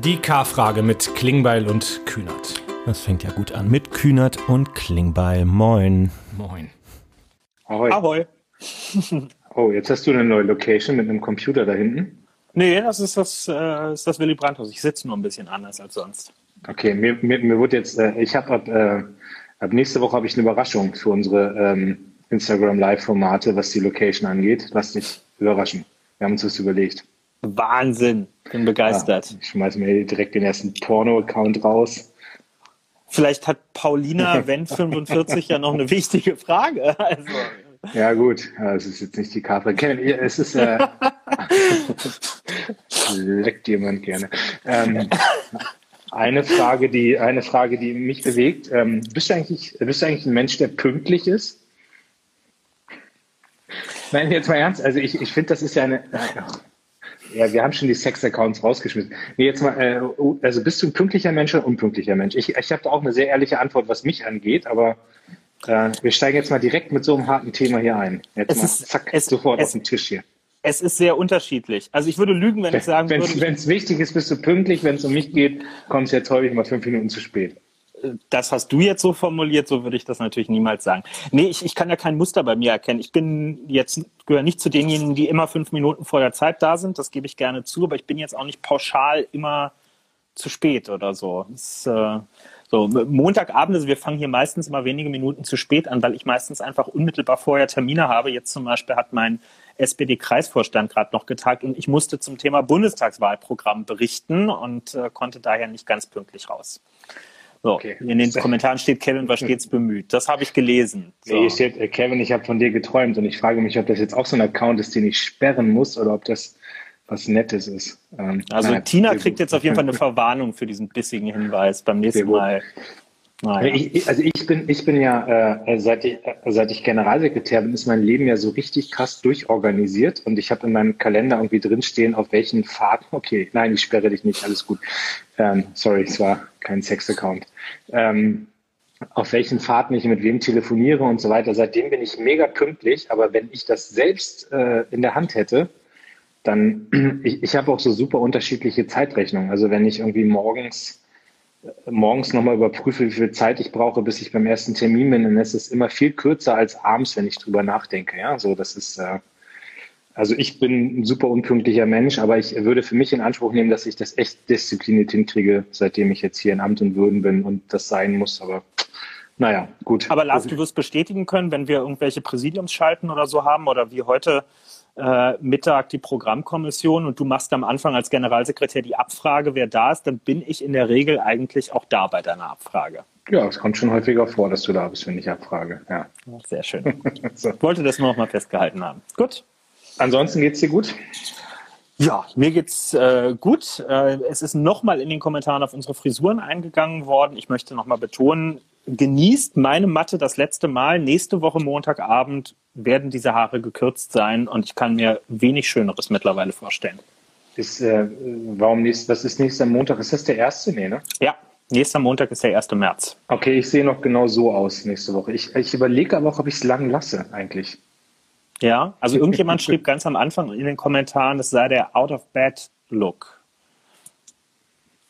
Die K-Frage mit Klingbeil und Kühnert. Das fängt ja gut an. Mit Kühnert und Klingbeil. Moin. Moin. Ahoi. Ahoi. Oh, jetzt hast du eine neue Location mit einem Computer da hinten? Nee, das ist das, äh, ist das Willy Brandt-Haus. Ich sitze nur ein bisschen anders als sonst. Okay, mir, mir, mir wurde jetzt, äh, ich habe ab, äh, ab nächste Woche habe ich eine Überraschung für unsere ähm, Instagram Live-Formate, was die Location angeht. Lass dich überraschen. Wir haben uns das überlegt. Wahnsinn. Bin begeistert. Ja, ich schmeiß mir direkt den ersten Porno-Account raus. Vielleicht hat Paulina Wendt 45 ja noch eine wichtige Frage. Also. Ja, gut. Es ist jetzt nicht die Karte. Es ist. Äh, leckt jemand gerne. Ähm, eine Frage, die, eine Frage, die mich bewegt. Ähm, bist, du eigentlich, bist du eigentlich ein Mensch, der pünktlich ist? Nein, jetzt mal ernst. Also ich, ich finde, das ist ja eine. Ja, wir haben schon die Sex-Accounts rausgeschmissen. Nee, jetzt mal, äh, also bist du ein pünktlicher Mensch oder unpünktlicher Mensch? Ich, ich habe da auch eine sehr ehrliche Antwort, was mich angeht, aber äh, wir steigen jetzt mal direkt mit so einem harten Thema hier ein. Jetzt Es mal, ist- zack, es- sofort es- auf den Tisch hier. Es ist sehr unterschiedlich. Also ich würde lügen, wenn ich sagen Wenn würde, es wichtig ist, bist du pünktlich. Wenn es um mich geht, kommst du jetzt häufig mal fünf Minuten zu spät. Das hast du jetzt so formuliert, so würde ich das natürlich niemals sagen. Nee, ich, ich kann ja kein Muster bei mir erkennen. Ich bin jetzt, gehöre nicht zu denjenigen, die immer fünf Minuten vor der Zeit da sind. Das gebe ich gerne zu, aber ich bin jetzt auch nicht pauschal immer zu spät oder so. Es, äh, so Montagabend, also wir fangen hier meistens immer wenige Minuten zu spät an, weil ich meistens einfach unmittelbar vorher Termine habe. Jetzt zum Beispiel hat mein SPD-Kreisvorstand gerade noch getagt und ich musste zum Thema Bundestagswahlprogramm berichten und äh, konnte daher nicht ganz pünktlich raus. So, Okay. in den Kommentaren steht Kevin war stets bemüht. Das habe ich gelesen. So. Hier steht, äh, Kevin, ich habe von dir geträumt und ich frage mich, ob das jetzt auch so ein Account ist, den ich sperren muss oder ob das was Nettes ist. Ähm, Also naja, Tina kriegt gut. jetzt auf jeden Fall eine Verwarnung für diesen bissigen Hinweis beim nächsten. Mal. Naja. Ich, ich- also ich bin, ich bin ja, äh, seit, ich, seit ich Generalsekretär bin, ist mein Leben ja so richtig krass durchorganisiert und ich habe in meinem Kalender irgendwie drinstehen, auf welchen Fahrten, okay, nein, ich sperre dich nicht, alles gut. Ähm, sorry, es war kein Sex-Account. Ähm, auf welchen Fahrten ich mit wem telefoniere und so weiter. Seitdem bin ich mega pünktlich, aber wenn ich das selbst äh, in der Hand hätte, dann, ich, ich habe auch so super unterschiedliche Zeitrechnungen. Also wenn ich irgendwie morgens morgens nochmal überprüfe, wie viel Zeit ich brauche, bis ich beim ersten Termin bin, dann ist es immer viel kürzer als abends, wenn ich drüber nachdenke. Ja, so das ist, äh, also ich bin ein super unpünktlicher Mensch, aber ich würde für mich in Anspruch nehmen, dass ich das echt diszipliniert hinkriege, seitdem ich jetzt hier in Amt und Würden bin und das sein muss. Aber naja, gut. Aber Lars, du wirst bestätigen können, wenn wir irgendwelche Präsidiumsschalten oder so haben oder wie heute äh, Mittag die Programmkommission und du machst am Anfang als Generalsekretär die Abfrage, wer da ist, dann bin ich in der Regel eigentlich auch da bei deiner Abfrage. Ja, es kommt schon häufiger vor, dass du da bist, wenn ich abfrage. Ja. Sehr schön. So. Ich wollte das nur noch mal festgehalten haben. Gut. Ansonsten geht's dir gut? Ja, mir geht's äh, gut. Äh, es ist nochmal in den Kommentaren auf unsere Frisuren eingegangen worden. Ich möchte nochmal betonen, genießt meine Matte das letzte Mal. Nächste Woche Montagabend werden diese Haare gekürzt sein und ich kann mir wenig Schöneres mittlerweile vorstellen. Ist, äh, warum nächst, was ist nächster Montag? Ist das der erste? Nee, ne? Ja, nächster Montag ist der 1. März. Okay, ich sehe noch genau so aus nächste Woche. Ich, ich überlege aber auch, ob ich es lang lasse eigentlich. Ja, also irgendjemand schrieb ganz am Anfang in den Kommentaren, es sei der Out-of-Bed-Look.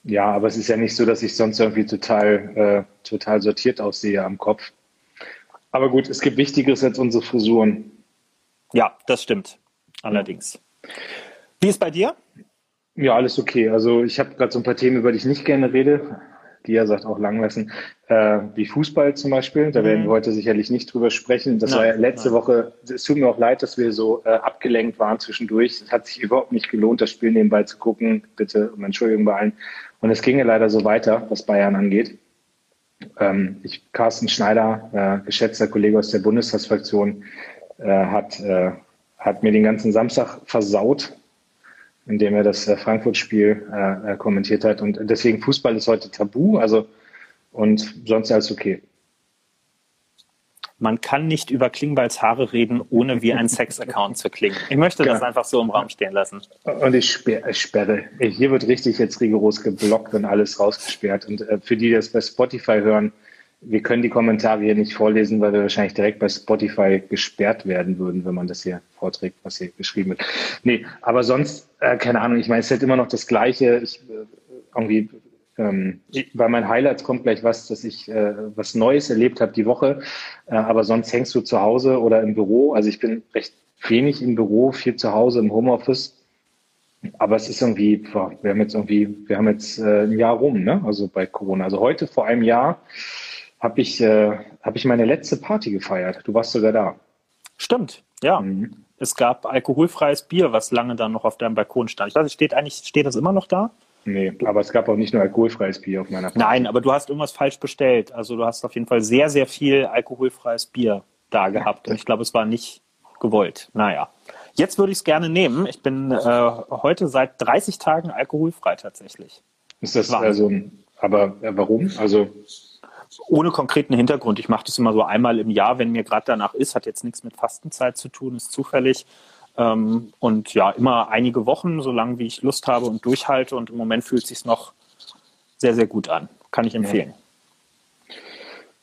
Ja, aber es ist ja nicht so, dass ich sonst irgendwie total, äh, total sortiert aussehe am Kopf. Aber gut, es gibt Wichtigeres als unsere Frisuren. Ja, das stimmt. Allerdings. Wie ist bei dir? Ja, alles okay. Also ich habe gerade so ein paar Themen, über die ich nicht gerne rede. Die er sagt auch lang lassen. Äh, wie Fußball zum Beispiel. Da werden wir heute sicherlich nicht drüber sprechen. Das Nein, war ja letzte nein. Woche. Es tut mir auch leid, dass wir so äh, abgelenkt waren zwischendurch. Es hat sich überhaupt nicht gelohnt, das Spiel nebenbei zu gucken. Bitte um Entschuldigung bei allen. Und es ging ja leider so weiter, was Bayern angeht. Ähm, ich, Carsten Schneider, äh, geschätzter Kollege aus der Bundestagsfraktion, äh, hat, äh, hat mir den ganzen Samstag versaut, indem er das äh, Frankfurt-Spiel äh, äh, kommentiert hat. Und deswegen Fußball ist heute tabu, also und sonst alles okay. Man kann nicht über Klingbeils Haare reden, ohne wie ein Sex-Account zu klingen. Ich möchte das Ja. einfach so im Raum stehen lassen. Und ich sperre, ich sperre. Hier wird richtig jetzt rigoros geblockt und alles rausgesperrt. Und äh, für die, die das bei Spotify hören, wir können die Kommentare hier nicht vorlesen, weil wir wahrscheinlich direkt bei Spotify gesperrt werden würden, wenn man das hier vorträgt, was hier geschrieben wird. Nee, aber sonst, äh, keine Ahnung, ich meine, es ist halt immer noch das Gleiche. Ich, äh, irgendwie, ähm, bei meinen Highlights kommt gleich was, dass ich äh, was Neues erlebt habe die Woche, äh, aber sonst hängst du zu Hause oder im Büro. Also ich bin recht wenig im Büro, viel zu Hause im Homeoffice. Aber es ist irgendwie, boah, wir haben jetzt irgendwie, wir haben jetzt äh, ein Jahr rum, ne? Also bei Corona. Also heute vor einem Jahr habe ich, äh, hab ich meine letzte Party gefeiert. Du warst sogar da. Stimmt, ja. Mhm. Es gab alkoholfreies Bier, was lange dann noch auf deinem Balkon stand. Ich weiß steht eigentlich, steht das immer noch da? Nee, aber es gab auch nicht nur alkoholfreies Bier auf meiner Party. Nein, aber du hast irgendwas falsch bestellt. Also du hast auf jeden Fall sehr, sehr viel alkoholfreies Bier da gehabt. Und ich glaube, es war nicht gewollt. Naja. Jetzt würde ich es gerne nehmen. Ich bin äh, heute seit 30 Tagen alkoholfrei tatsächlich. Ist das also ein, aber äh, warum? Also ohne konkreten Hintergrund. Ich mache das immer so einmal im Jahr, wenn mir gerade danach ist. Hat jetzt nichts mit Fastenzeit zu tun, ist zufällig. Ähm, und ja, immer einige Wochen, so lange wie ich Lust habe und durchhalte. Und im Moment fühlt es sich noch sehr, sehr gut an. Kann ich empfehlen.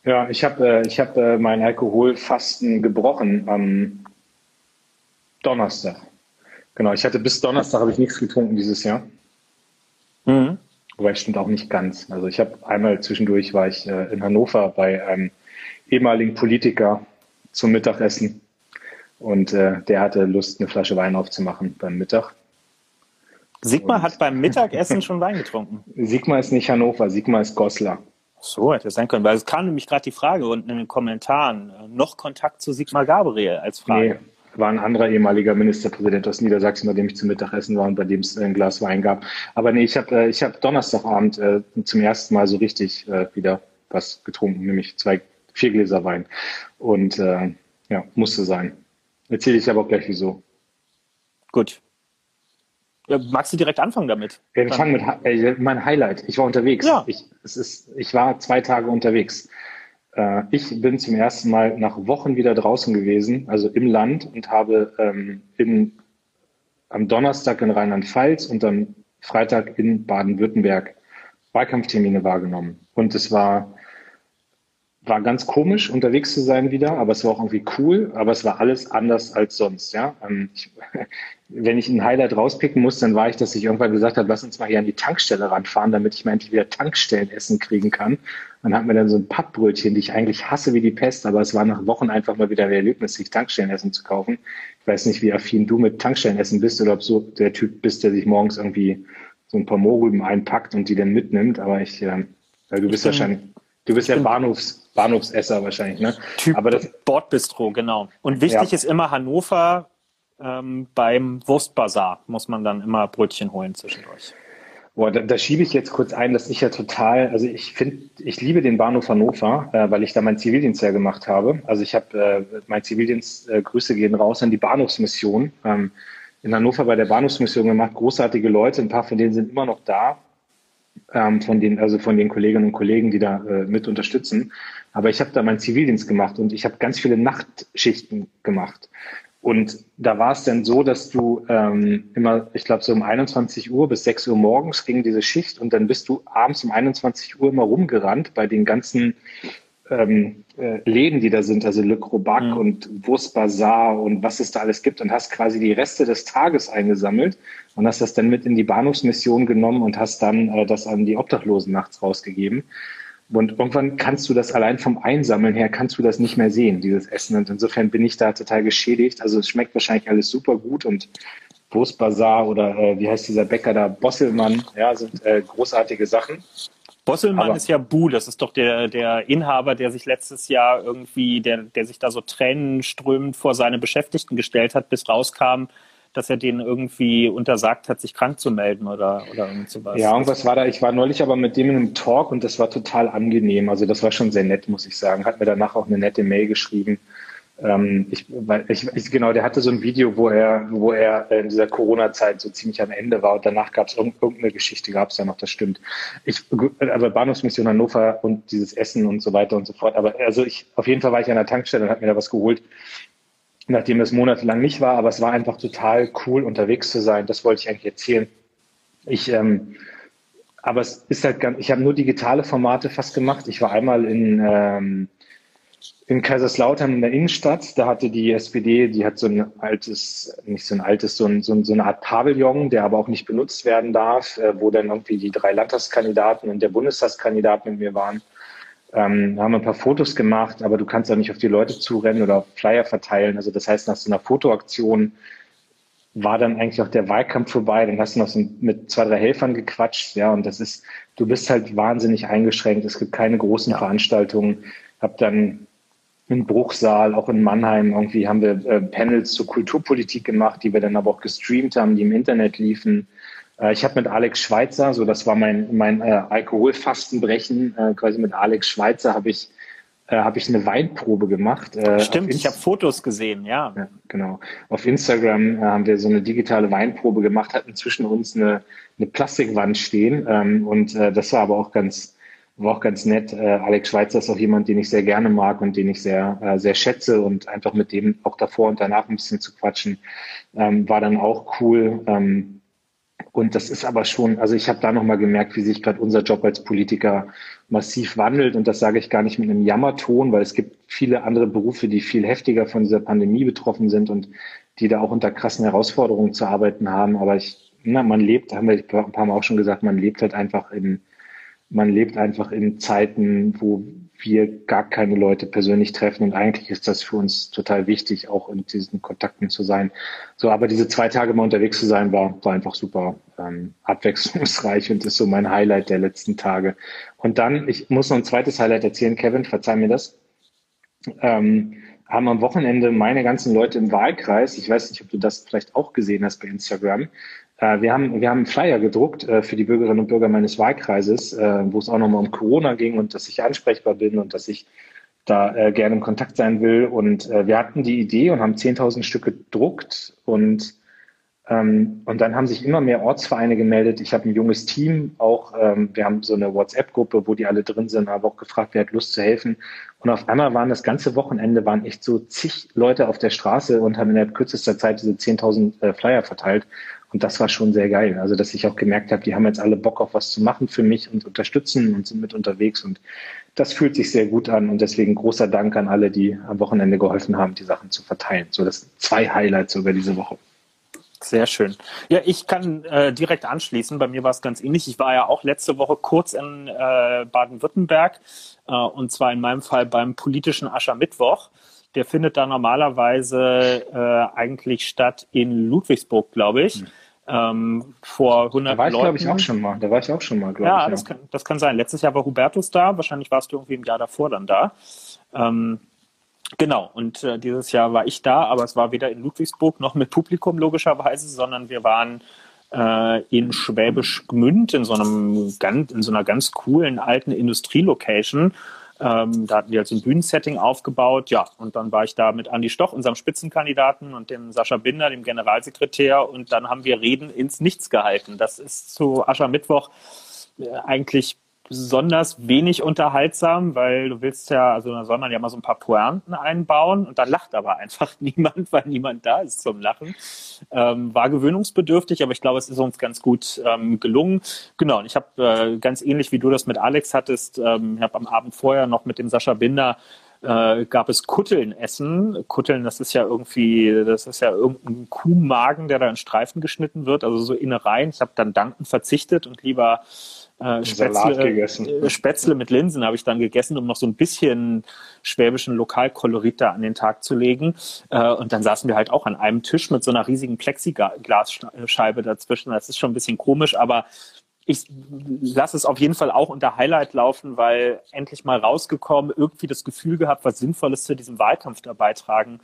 Ja, ich habe äh, ich hab, äh, mein Alkoholfasten gebrochen am Donnerstag. Genau, ich hatte bis Donnerstag habe ich nichts getrunken dieses Jahr. Mhm. Wobei stimmt auch nicht ganz. Also ich habe einmal zwischendurch war ich äh, in Hannover bei einem ehemaligen Politiker zum Mittagessen und äh, der hatte Lust, eine Flasche Wein aufzumachen beim Mittag. Sigmar und hat beim Mittagessen schon Wein getrunken. Sigmar ist nicht Hannover, Sigmar ist Goslar. So hätte es sein können, weil es kam nämlich gerade die Frage unten in den Kommentaren, äh, noch Kontakt zu Sigmar Gabriel als Frage. Nee, war ein anderer ehemaliger Ministerpräsident aus Niedersachsen, bei dem ich zum Mittagessen war und bei dem es ein Glas Wein gab. Aber nee, ich habe äh, ich hab Donnerstagabend äh, zum ersten Mal so richtig äh, wieder was getrunken, nämlich zwei, vier Gläser Wein. Und äh, ja, musste sein. Erzähle ich aber auch gleich wieso. Gut. Ja, magst du direkt anfangen damit? Ja, wir fangen mit äh, mein Highlight. Ich war unterwegs. Ja. Ich, es ist, ich war zwei Tage unterwegs. Äh, ich bin zum ersten Mal nach Wochen wieder draußen gewesen, also im Land und habe ähm, in, am Donnerstag in Rheinland-Pfalz und am Freitag in Baden-Württemberg Wahlkampftermine wahrgenommen. Und es war war ganz komisch, unterwegs zu sein wieder, aber es war auch irgendwie cool, aber es war alles anders als sonst, ja. Ähm, ich, wenn ich ein Highlight rauspicken muss, dann war ich, dass ich irgendwann gesagt habe, lass uns mal hier an die Tankstelle ranfahren, damit ich mal endlich wieder Tankstellenessen kriegen kann. Man hat mir dann so ein Pappbrötchen, die ich eigentlich hasse wie die Pest, aber es war nach Wochen einfach mal wieder ein Erlebnis, sich Tankstellenessen zu kaufen. Ich weiß nicht, wie affin du mit Tankstellenessen bist oder ob so der Typ bist, der sich morgens irgendwie so ein paar Mohrrüben einpackt und die dann mitnimmt, aber ich, äh, du bist wahrscheinlich, du bist ja Bahnhofs, Bahnhofsesser wahrscheinlich, ne? Typ Aber das Bordbistro, genau. Und wichtig ja. ist immer Hannover ähm, beim Wurstbazar muss man dann immer Brötchen holen zwischendurch. Boah, da, da schiebe ich jetzt kurz ein, dass ich ja total, also ich finde, ich liebe den Bahnhof Hannover, äh, weil ich da meinen Zivildienst ja gemacht habe. Also ich habe äh, mein Zivildienst, äh, Grüße gehen raus an die Bahnhofsmission. Ähm, in Hannover bei der Bahnhofsmission gemacht, großartige Leute, ein paar von denen sind immer noch da ähm, von den, also von den Kolleginnen und Kollegen, die da äh, mit unterstützen. Aber ich habe da meinen Zivildienst gemacht und ich habe ganz viele Nachtschichten gemacht. Und da war es dann so, dass du ähm, immer, ich glaube, so um 21 Uhr bis 6 Uhr morgens ging diese Schicht und dann bist du abends um 21 Uhr immer rumgerannt bei den ganzen ähm, äh, Läden, die da sind, also Le Crobac mhm. und Wurstbazar und was es da alles gibt und hast quasi die Reste des Tages eingesammelt und hast das dann mit in die Bahnhofsmission genommen und hast dann äh, das an die Obdachlosen nachts rausgegeben. Und irgendwann kannst du das allein vom Einsammeln her, kannst du das nicht mehr sehen, dieses Essen. Und insofern bin ich da total geschädigt. Also es schmeckt wahrscheinlich alles super gut und Wurstbazar oder äh, wie heißt dieser Bäcker da, Bosselmann, ja, sind äh, großartige Sachen. Bosselmann Aber ist ja Bu, das ist doch der, der Inhaber, der sich letztes Jahr irgendwie, der, der sich da so tränenströmend vor seine Beschäftigten gestellt hat, bis rauskam, dass er denen irgendwie untersagt hat, sich krank zu melden oder, oder irgend sowas. Ja, irgendwas war da. Ich war neulich aber mit dem in einem Talk und das war total angenehm. Also das war schon sehr nett, muss ich sagen. Hat mir danach auch eine nette Mail geschrieben. Ähm, ich, weil ich, ich, genau, der hatte so ein Video, wo er, wo er in dieser Corona-Zeit so ziemlich am Ende war und danach gab es irgendeine Geschichte, gab es ja noch, das stimmt. Ich, aber Bahnhofsmission Hannover und dieses Essen und so weiter und so fort. Aber also ich, auf jeden Fall war ich an der Tankstelle und habe mir da was geholt nachdem es monatelang nicht war, aber es war einfach total cool, unterwegs zu sein. Das wollte ich eigentlich erzählen. Ich, ähm, aber es ist halt ganz, ich habe nur digitale Formate fast gemacht. Ich war einmal in, ähm, in Kaiserslautern in der Innenstadt, da hatte die SPD, die hat so ein altes, nicht so ein altes, so, ein, so, ein, so eine Art Pavillon, der aber auch nicht benutzt werden darf, äh, wo dann irgendwie die drei Landtagskandidaten und der Bundestagskandidat mit mir waren. Ähm, haben ein paar Fotos gemacht, aber du kannst auch nicht auf die Leute zurennen oder Flyer verteilen. Also das heißt, nach so einer Fotoaktion war dann eigentlich auch der Wahlkampf vorbei. Dann hast du noch so mit zwei, drei Helfern gequatscht. Ja, und das ist, du bist halt wahnsinnig eingeschränkt. Es gibt keine großen Veranstaltungen. Hab dann im Bruchsaal, auch in Mannheim, irgendwie haben wir äh, Panels zur Kulturpolitik gemacht, die wir dann aber auch gestreamt haben, die im Internet liefen. Äh, ich habe mit Alex Schweitzer, so das war mein, mein äh, Alkoholfastenbrechen, äh, quasi mit Alex Schweitzer habe ich äh, habe ich eine Weinprobe gemacht. Äh, Stimmt, ich habe Fotos gesehen, ja. ja. Genau. Auf Instagram haben wir so eine digitale Weinprobe gemacht, hatten zwischen uns eine, eine Plastikwand stehen. Ähm, und das war aber auch ganz, war auch ganz nett. Äh, Alex Schweitzer ist auch jemand, den ich sehr gerne mag und den ich sehr, äh, sehr schätze und einfach mit dem auch davor und danach ein bisschen zu quatschen, ähm, war dann auch cool. Ähm, und das ist aber schon, also ich habe da nochmal gemerkt, wie sich gerade unser Job als Politiker massiv wandelt. Und das sage ich gar nicht mit einem Jammerton, weil es gibt viele andere Berufe, die viel heftiger von dieser Pandemie betroffen sind und die da auch unter krassen Herausforderungen zu arbeiten haben. Aber ich, na, man lebt, haben wir ein paar Mal auch schon gesagt, man lebt halt einfach in, man lebt einfach in Zeiten, wo wir gar keine Leute persönlich treffen und eigentlich ist das für uns total wichtig, auch in diesen Kontakten zu sein. So, aber diese zwei Tage mal unterwegs zu sein, war, war einfach super ähm, abwechslungsreich und ist so mein Highlight der letzten Tage. Und dann, ich muss noch ein zweites Highlight erzählen, Kevin, verzeih mir das. Ähm, haben am Wochenende meine ganzen Leute im Wahlkreis, ich weiß nicht, ob du das vielleicht auch gesehen hast bei Instagram, wir haben, wir haben einen Flyer gedruckt äh, für die Bürgerinnen und Bürger meines Wahlkreises, äh, wo es auch nochmal um Corona ging und dass ich ansprechbar bin und dass ich da äh, gerne im Kontakt sein will. Und äh, wir hatten die Idee und haben 10.000 Stück gedruckt und ähm, und dann haben sich immer mehr Ortsvereine gemeldet. Ich habe ein junges Team auch. Ähm, wir haben so eine WhatsApp-Gruppe, wo die alle drin sind, habe auch gefragt, wer hat Lust zu helfen. Und auf einmal waren das ganze Wochenende waren echt so zig Leute auf der Straße und haben in der kürzester Zeit diese 10.000 äh, Flyer verteilt. Und das war schon sehr geil. Also, dass ich auch gemerkt habe, die haben jetzt alle Bock auf was zu machen für mich und unterstützen und sind mit unterwegs. Und das fühlt sich sehr gut an. Und deswegen großer Dank an alle, die am Wochenende geholfen haben, die Sachen zu verteilen. So, das sind zwei Highlights über diese Woche. Sehr schön. Ja, ich kann äh, direkt anschließen. Bei mir war es ganz ähnlich. Ich war ja auch letzte Woche kurz in äh, Baden-Württemberg äh, und zwar in meinem Fall beim politischen Aschermittwoch. Der findet da normalerweise äh, eigentlich statt in Ludwigsburg, glaube ich. Mhm. Ähm, vor 100 Da war ich, glaube ich, auch schon mal. Da war ich auch schon mal, glaube ja, ich. Ja, das kann, das kann sein. Letztes Jahr war Hubertus da. Wahrscheinlich warst du irgendwie im Jahr davor dann da. Ähm, Genau, und äh, dieses Jahr war ich da, aber es war weder in Ludwigsburg noch mit Publikum logischerweise, sondern wir waren äh, in Schwäbisch Gmünd in so einem ganz, in so einer ganz coolen alten Industrielocation ähm, da hatten die halt so ein Bühnensetting aufgebaut. Ja, und dann war ich da mit Andi Stoch, unserem Spitzenkandidaten, und dem Sascha Binder, dem Generalsekretär. Und dann haben wir Reden ins Nichts gehalten. Das ist zu Aschermittwoch äh, eigentlich besonders wenig unterhaltsam, weil du willst ja, also da soll man ja mal so ein paar Pointen einbauen und dann lacht aber einfach niemand, weil niemand da ist zum Lachen. Ähm, war gewöhnungsbedürftig, aber ich glaube, es ist uns ganz gut ähm, gelungen. Genau, und ich habe äh, ganz ähnlich wie du das mit Alex hattest, ähm, ich habe am Abend vorher noch mit dem Sascha Binder äh, gab es Kutteln essen. Kutteln, das ist ja irgendwie, das ist ja irgendein Kuhmagen, der da in Streifen geschnitten wird, also so Innereien. Ich habe dann dankend verzichtet und lieber äh, Spätzle, äh, Spätzle mit Linsen habe ich dann gegessen, um noch so ein bisschen schwäbischen Lokalkolorit da an den Tag zu legen. Äh, und dann saßen wir halt auch an einem Tisch mit so einer riesigen Plexiglasscheibe dazwischen. Das ist schon ein bisschen komisch, aber ich lasse es auf jeden Fall auch unter Highlight laufen, weil endlich mal rausgekommen, irgendwie das Gefühl gehabt, was Sinnvolles zu diesem Wahlkampf da beitragen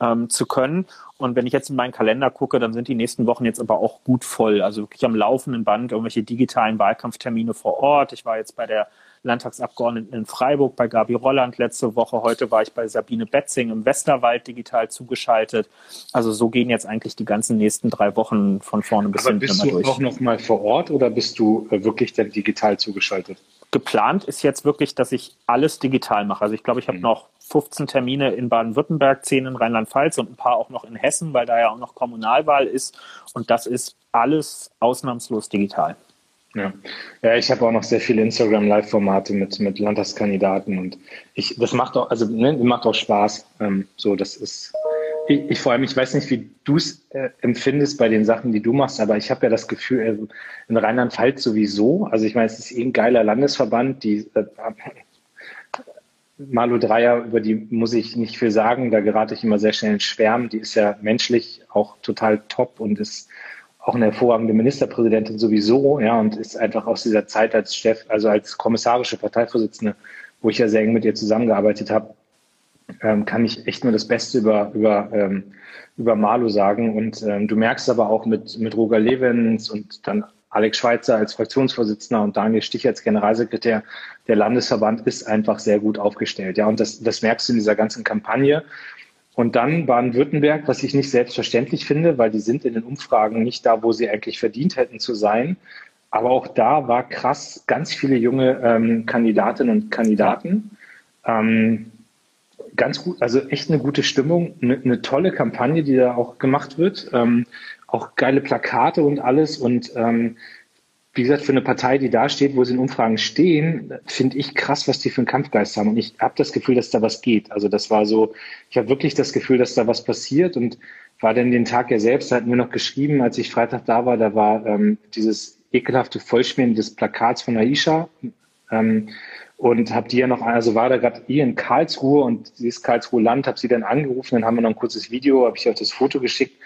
ähm, zu können. Und wenn ich jetzt in meinen Kalender gucke, dann sind die nächsten Wochen jetzt aber auch gut voll. Also wirklich am laufenden Band irgendwelche digitalen Wahlkampftermine vor Ort. Ich war jetzt bei der Landtagsabgeordneten in Freiburg, bei Gabi Rolland letzte Woche. Heute war ich bei Sabine Betzing im Westerwald digital zugeschaltet. Also so gehen jetzt eigentlich die ganzen nächsten drei Wochen von vorne bis hinten immer durch. Bist du auch noch mal vor Ort oder bist du äh, wirklich dann digital zugeschaltet? Geplant ist jetzt wirklich, dass ich alles digital mache. Also ich glaube, ich habe mhm. noch 15 Termine in Baden-Württemberg, 10 in Rheinland-Pfalz und ein paar auch noch in Hessen, weil da ja auch noch Kommunalwahl ist. Und das ist alles ausnahmslos digital. Ja, ja ich habe auch noch sehr viele Instagram-Live-Formate mit, mit Landtagskandidaten und ich, das macht auch, also ne, macht auch Spaß. Ähm, so, das ist, ich, ich vor allem, ich weiß nicht, wie du es äh, empfindest bei den Sachen, die du machst, aber ich habe ja das Gefühl, äh, in Rheinland-Pfalz sowieso, also ich meine, es ist eh ein geiler Landesverband, die äh, Malu Dreier, über die muss ich nicht viel sagen, da gerate ich immer sehr schnell ins Schwärmen. Die ist ja menschlich auch total top und ist auch eine hervorragende Ministerpräsidentin sowieso, ja, und ist einfach aus dieser Zeit als Chef, also als kommissarische Parteivorsitzende, wo ich ja sehr eng mit ihr zusammengearbeitet habe, ähm, kann ich echt nur das Beste über, über, ähm, über Malu sagen. Und ähm, du merkst aber auch mit, mit Roger Levens und dann Alex Schweitzer als Fraktionsvorsitzender und Daniel Stich als Generalsekretär, der Landesverband ist einfach sehr gut aufgestellt. Ja, und das, das merkst du in dieser ganzen Kampagne. Und dann Baden-Württemberg, was ich nicht selbstverständlich finde, weil die sind in den Umfragen nicht da, wo sie eigentlich verdient hätten zu sein. Aber auch da war krass ganz viele junge ähm, Kandidatinnen und Kandidaten. Ähm, ganz gut, also echt eine gute Stimmung, eine, eine tolle Kampagne, die da auch gemacht wird. Ähm, auch geile Plakate und alles. Und ähm, wie gesagt, für eine Partei, die da steht, wo sie in Umfragen stehen, finde ich krass, was die für einen Kampfgeist haben. Und ich habe das Gefühl, dass da was geht. Also das war so, ich habe wirklich das Gefühl, dass da was passiert und war dann den Tag ja selbst, da hatten wir noch geschrieben, als ich Freitag da war, da war ähm, dieses ekelhafte Vollschmieren des Plakats von Aisha. Ähm, und habe die ja noch, also war da gerade hier in Karlsruhe und sie ist Karlsruhe Land, habe sie dann angerufen, dann haben wir noch ein kurzes Video, habe ich euch das Foto geschickt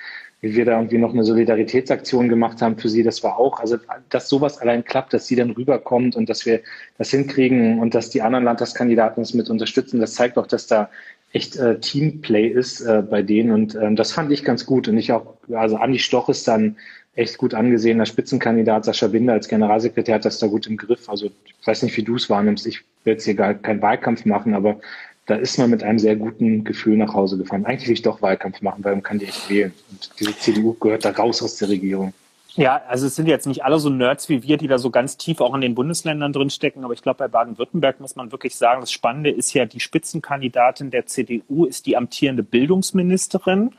wie wir da irgendwie noch eine Solidaritätsaktion gemacht haben für sie, das war auch, also dass sowas allein klappt, dass sie dann rüberkommt und dass wir das hinkriegen und dass die anderen Landtagskandidaten uns mit unterstützen, das zeigt auch, dass da echt äh, Teamplay ist äh, bei denen. Und ähm, das fand ich ganz gut. Und ich auch, also Andi Stoch ist dann echt gut angesehener Spitzenkandidat, Sascha Binder als Generalsekretär hat das da gut im Griff, also ich weiß nicht, wie du es wahrnimmst, ich will jetzt hier gar keinen Wahlkampf machen, aber da ist man mit einem sehr guten Gefühl nach Hause gefahren. Eigentlich will ich doch Wahlkampf machen, weil man kann die echt wählen. Und diese CDU gehört da raus aus der Regierung. Ja, also es sind jetzt nicht alle so Nerds wie wir, die da so ganz tief auch in den Bundesländern drinstecken, aber ich glaube, bei Baden-Württemberg muss man wirklich sagen, das Spannende ist ja, die Spitzenkandidatin der CDU ist die amtierende Bildungsministerin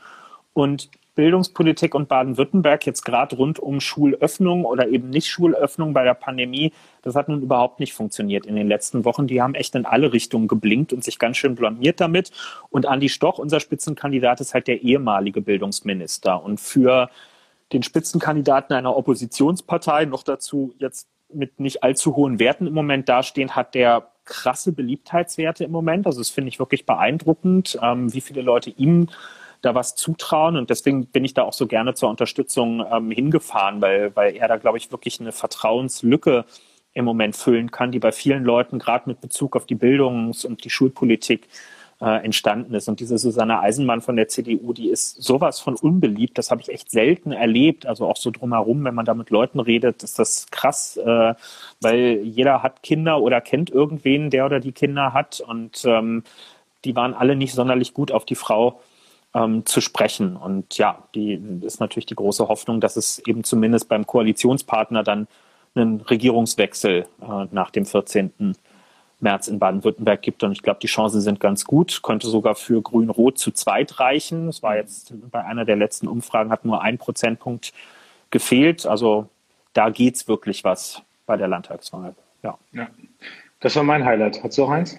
und Bildungspolitik und Baden-Württemberg jetzt gerade rund um Schulöffnung oder eben nicht Schulöffnung bei der Pandemie, das hat nun überhaupt nicht funktioniert in den letzten Wochen. Die haben echt in alle Richtungen geblinkt und sich ganz schön blamiert damit. Und Andi Stoch, unser Spitzenkandidat, ist halt der ehemalige Bildungsminister. Und für den Spitzenkandidaten einer Oppositionspartei, noch dazu jetzt mit nicht allzu hohen Werten im Moment dastehen, hat der krasse Beliebtheitswerte im Moment. Also das finde ich wirklich beeindruckend, ähm, wie viele Leute ihm da was zutrauen. Und deswegen bin ich da auch so gerne zur Unterstützung ähm, hingefahren, weil, weil er da, glaube ich, wirklich eine Vertrauenslücke im Moment füllen kann, die bei vielen Leuten gerade mit Bezug auf die Bildungs- und die Schulpolitik äh, entstanden ist. Und diese Susanne Eisenmann von der CDU, die ist sowas von unbeliebt. Das habe ich echt selten erlebt. Also auch so drumherum, wenn man da mit Leuten redet, ist das krass, äh, weil jeder hat Kinder oder kennt irgendwen, der oder die Kinder hat. Und ähm, die waren alle nicht sonderlich gut auf die Frau ähm, zu sprechen. Und ja, die ist natürlich die große Hoffnung, dass es eben zumindest beim Koalitionspartner dann einen Regierungswechsel äh, nach dem 14. März in Baden-Württemberg gibt. Und ich glaube, die Chancen sind ganz gut. Könnte sogar für Grün-Rot zu zweit reichen. Es war jetzt bei einer der letzten Umfragen, hat nur ein Prozentpunkt gefehlt. Also da geht's wirklich was bei der Landtagswahl. Ja. ja. Das war mein Highlight. Hat du auch eins?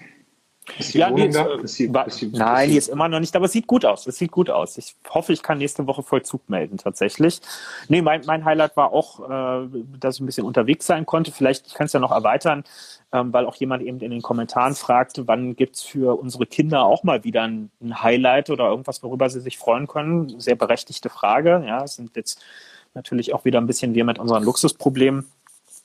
Ist die ja, Wohnung ist, da? Ist die, ist die, nein, die ist immer noch nicht, aber es sieht gut aus. Es sieht gut aus. Ich hoffe, ich kann nächste Woche Vollzug melden, tatsächlich. Nee, mein, mein Highlight war auch, äh, dass ich ein bisschen unterwegs sein konnte. Vielleicht, ich kann es ja noch erweitern, ähm, weil auch jemand eben in den Kommentaren fragte, wann gibt's für unsere Kinder auch mal wieder ein, ein Highlight oder irgendwas, worüber sie sich freuen können. Sehr berechtigte Frage. Ja, es sind jetzt natürlich auch wieder ein bisschen wir mit unseren Luxusproblemen.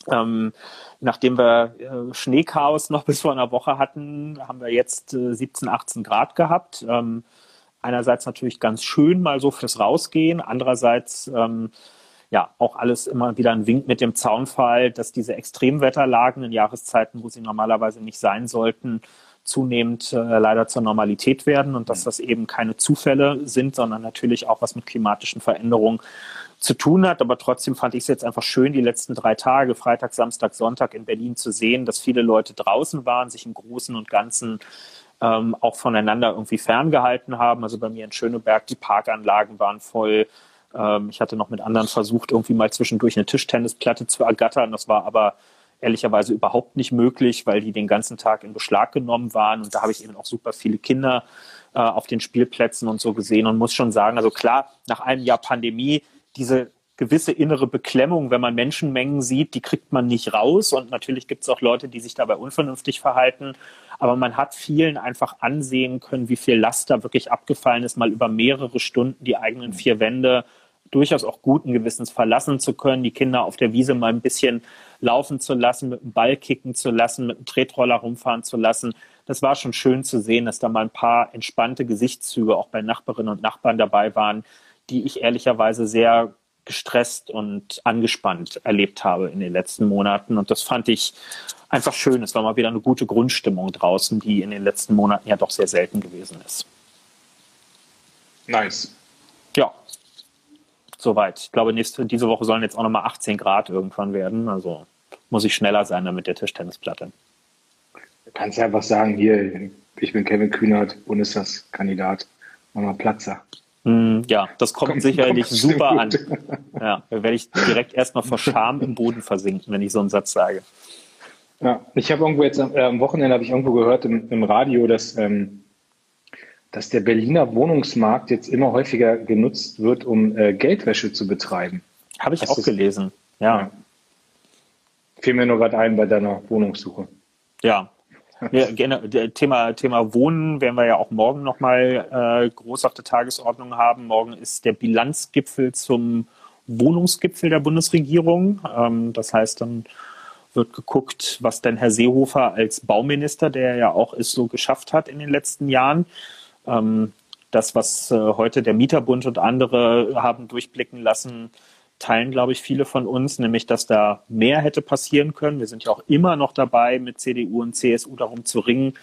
Ähm, nachdem wir äh, Schneechaos noch bis vor einer Woche hatten, haben wir jetzt äh, 17, 18 Grad gehabt. Ähm, einerseits natürlich ganz schön mal so fürs Rausgehen, andererseits ähm, ja auch alles immer wieder ein Wink mit dem Zaunfall, dass diese Extremwetterlagen in Jahreszeiten, wo sie normalerweise nicht sein sollten, zunehmend äh, leider zur Normalität werden und dass mhm. das eben keine Zufälle sind, sondern natürlich auch was mit klimatischen Veränderungen zu tun hat. Aber trotzdem fand ich es jetzt einfach schön, die letzten drei Tage, Freitag, Samstag, Sonntag in Berlin zu sehen, dass viele Leute draußen waren, sich im Großen und Ganzen ähm, auch voneinander irgendwie ferngehalten haben. Also bei mir in Schöneberg, die Parkanlagen waren voll. Ähm, ich hatte noch mit anderen versucht, irgendwie mal zwischendurch eine Tischtennisplatte zu ergattern. Das war aber ehrlicherweise überhaupt nicht möglich, weil die den ganzen Tag in Beschlag genommen waren. Und da habe ich eben auch super viele Kinder äh, auf den Spielplätzen und so gesehen und muss schon sagen, also klar, nach einem Jahr Pandemie, diese gewisse innere Beklemmung, wenn man Menschenmengen sieht, die kriegt man nicht raus. Und natürlich gibt es auch Leute, die sich dabei unvernünftig verhalten. Aber man hat vielen einfach ansehen können, wie viel Last da wirklich abgefallen ist, mal über mehrere Stunden die eigenen vier Wände durchaus auch guten Gewissens verlassen zu können, die Kinder auf der Wiese mal ein bisschen laufen zu lassen, mit dem Ball kicken zu lassen, mit dem Tretroller rumfahren zu lassen. Das war schon schön zu sehen, dass da mal ein paar entspannte Gesichtszüge auch bei Nachbarinnen und Nachbarn dabei waren, die ich ehrlicherweise sehr gestresst und angespannt erlebt habe in den letzten Monaten. Und das fand ich einfach schön. Es war mal wieder eine gute Grundstimmung draußen, die in den letzten Monaten ja doch sehr selten gewesen ist. Nice. Ja, soweit. Ich glaube, nächste, diese Woche sollen jetzt auch nochmal 18 Grad irgendwann werden. Also muss ich schneller sein dann mit der Tischtennisplatte. Du kannst einfach sagen, hier, ich bin Kevin Kühnert, Bundestagskandidat, Mama Platzer. Mm, ja, das kommt, kommt sicherlich kommt super an. Ja, da werde ich direkt erstmal vor Scham im Boden versinken, wenn ich so einen Satz sage. Ja, ich habe irgendwo jetzt äh, am Wochenende habe ich irgendwo gehört im, im Radio, dass, ähm, dass der Berliner Wohnungsmarkt jetzt immer häufiger genutzt wird, um äh, Geldwäsche zu betreiben. Habe ich Hast auch gelesen, ja. ja. Fiel mir nur gerade ein bei deiner Wohnungssuche. Ja, ja, Thema, Thema Wohnen werden wir ja auch morgen nochmal äh, groß auf der Tagesordnung haben. Morgen ist der Bilanzgipfel zum Wohnungsgipfel der Bundesregierung. Ähm, das heißt, dann wird geguckt, was denn Herr Seehofer als Bauminister, der ja auch ist, so geschafft hat in den letzten Jahren. Ähm, das, was äh, heute der Mieterbund und andere haben durchblicken lassen, teilen, glaube ich, viele von uns, nämlich dass da mehr hätte passieren können. Wir sind ja auch immer noch dabei, mit CDU und CSU darum zu ringen,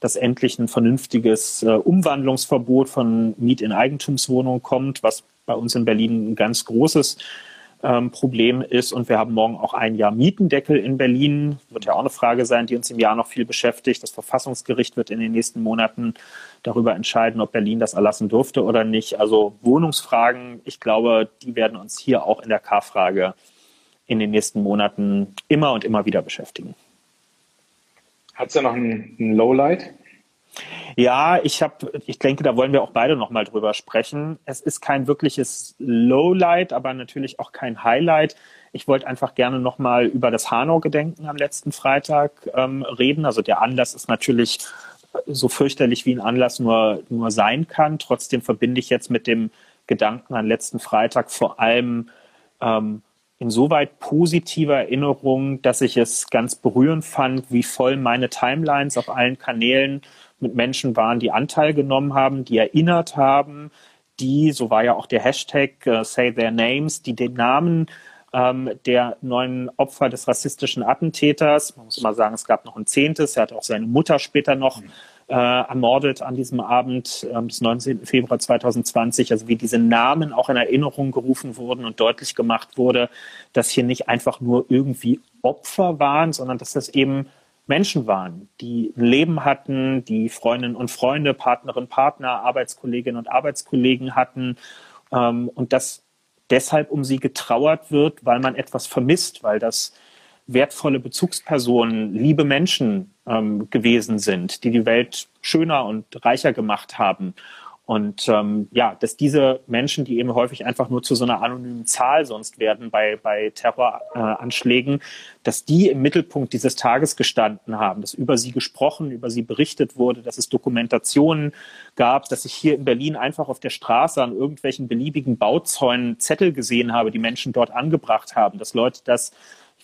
dass endlich ein vernünftiges äh, Umwandlungsverbot von Miet- in Eigentumswohnungen kommt, was bei uns in Berlin ein ganz großes ähm, Problem ist. Und wir haben morgen auch ein Jahr Mietendeckel in Berlin. Wird ja auch eine Frage sein, die uns im Jahr noch viel beschäftigt. Das Verfassungsgericht wird in den nächsten Monaten darüber entscheiden, ob Berlin das erlassen durfte oder nicht. Also Wohnungsfragen, ich glaube, die werden uns hier auch in der K-Frage in den nächsten Monaten immer und immer wieder beschäftigen. Hat es ja noch ein, ein Lowlight? Ja, ich habe, ich denke, da wollen wir auch beide noch mal drüber sprechen. Es ist kein wirkliches Lowlight, aber natürlich auch kein Highlight. Ich wollte einfach gerne noch mal über das Hanau-Gedenken am letzten Freitag ähm, reden. Also der Anlass ist natürlich so fürchterlich wie ein Anlass nur, nur sein kann. Trotzdem verbinde ich jetzt mit dem Gedanken an letzten Freitag vor allem ähm, insoweit positive Erinnerungen, dass ich es ganz berührend fand, wie voll meine Timelines auf allen Kanälen mit Menschen waren, die Anteil genommen haben, die erinnert haben, die, so war ja auch der Hashtag uh, Say Their Names, die den Namen ähm, der neuen Opfer des rassistischen Attentäters, man muss mal sagen, es gab noch ein zehntes, er hat auch seine Mutter später noch äh, ermordet an diesem Abend äh, des 19. Februar 2020, also wie diese Namen auch in Erinnerung gerufen wurden und deutlich gemacht wurde, dass hier nicht einfach nur irgendwie Opfer waren, sondern dass das eben Menschen waren, die ein Leben hatten, die Freundinnen und Freunde, Partnerinnen, Partner, Arbeitskolleginnen und Arbeitskollegen hatten ähm, und dass deshalb um sie getrauert wird, weil man etwas vermisst, weil das wertvolle Bezugspersonen, liebe Menschen ähm, gewesen sind, die die Welt schöner und reicher gemacht haben. Und ähm, ja, dass diese Menschen, die eben häufig einfach nur zu so einer anonymen Zahl sonst werden bei, bei Terroranschlägen, dass die im Mittelpunkt dieses Tages gestanden haben, dass über sie gesprochen, über sie berichtet wurde, dass es Dokumentationen gab, dass ich hier in Berlin einfach auf der Straße an irgendwelchen beliebigen Bauzäunen Zettel gesehen habe, die Menschen dort angebracht haben, dass Leute das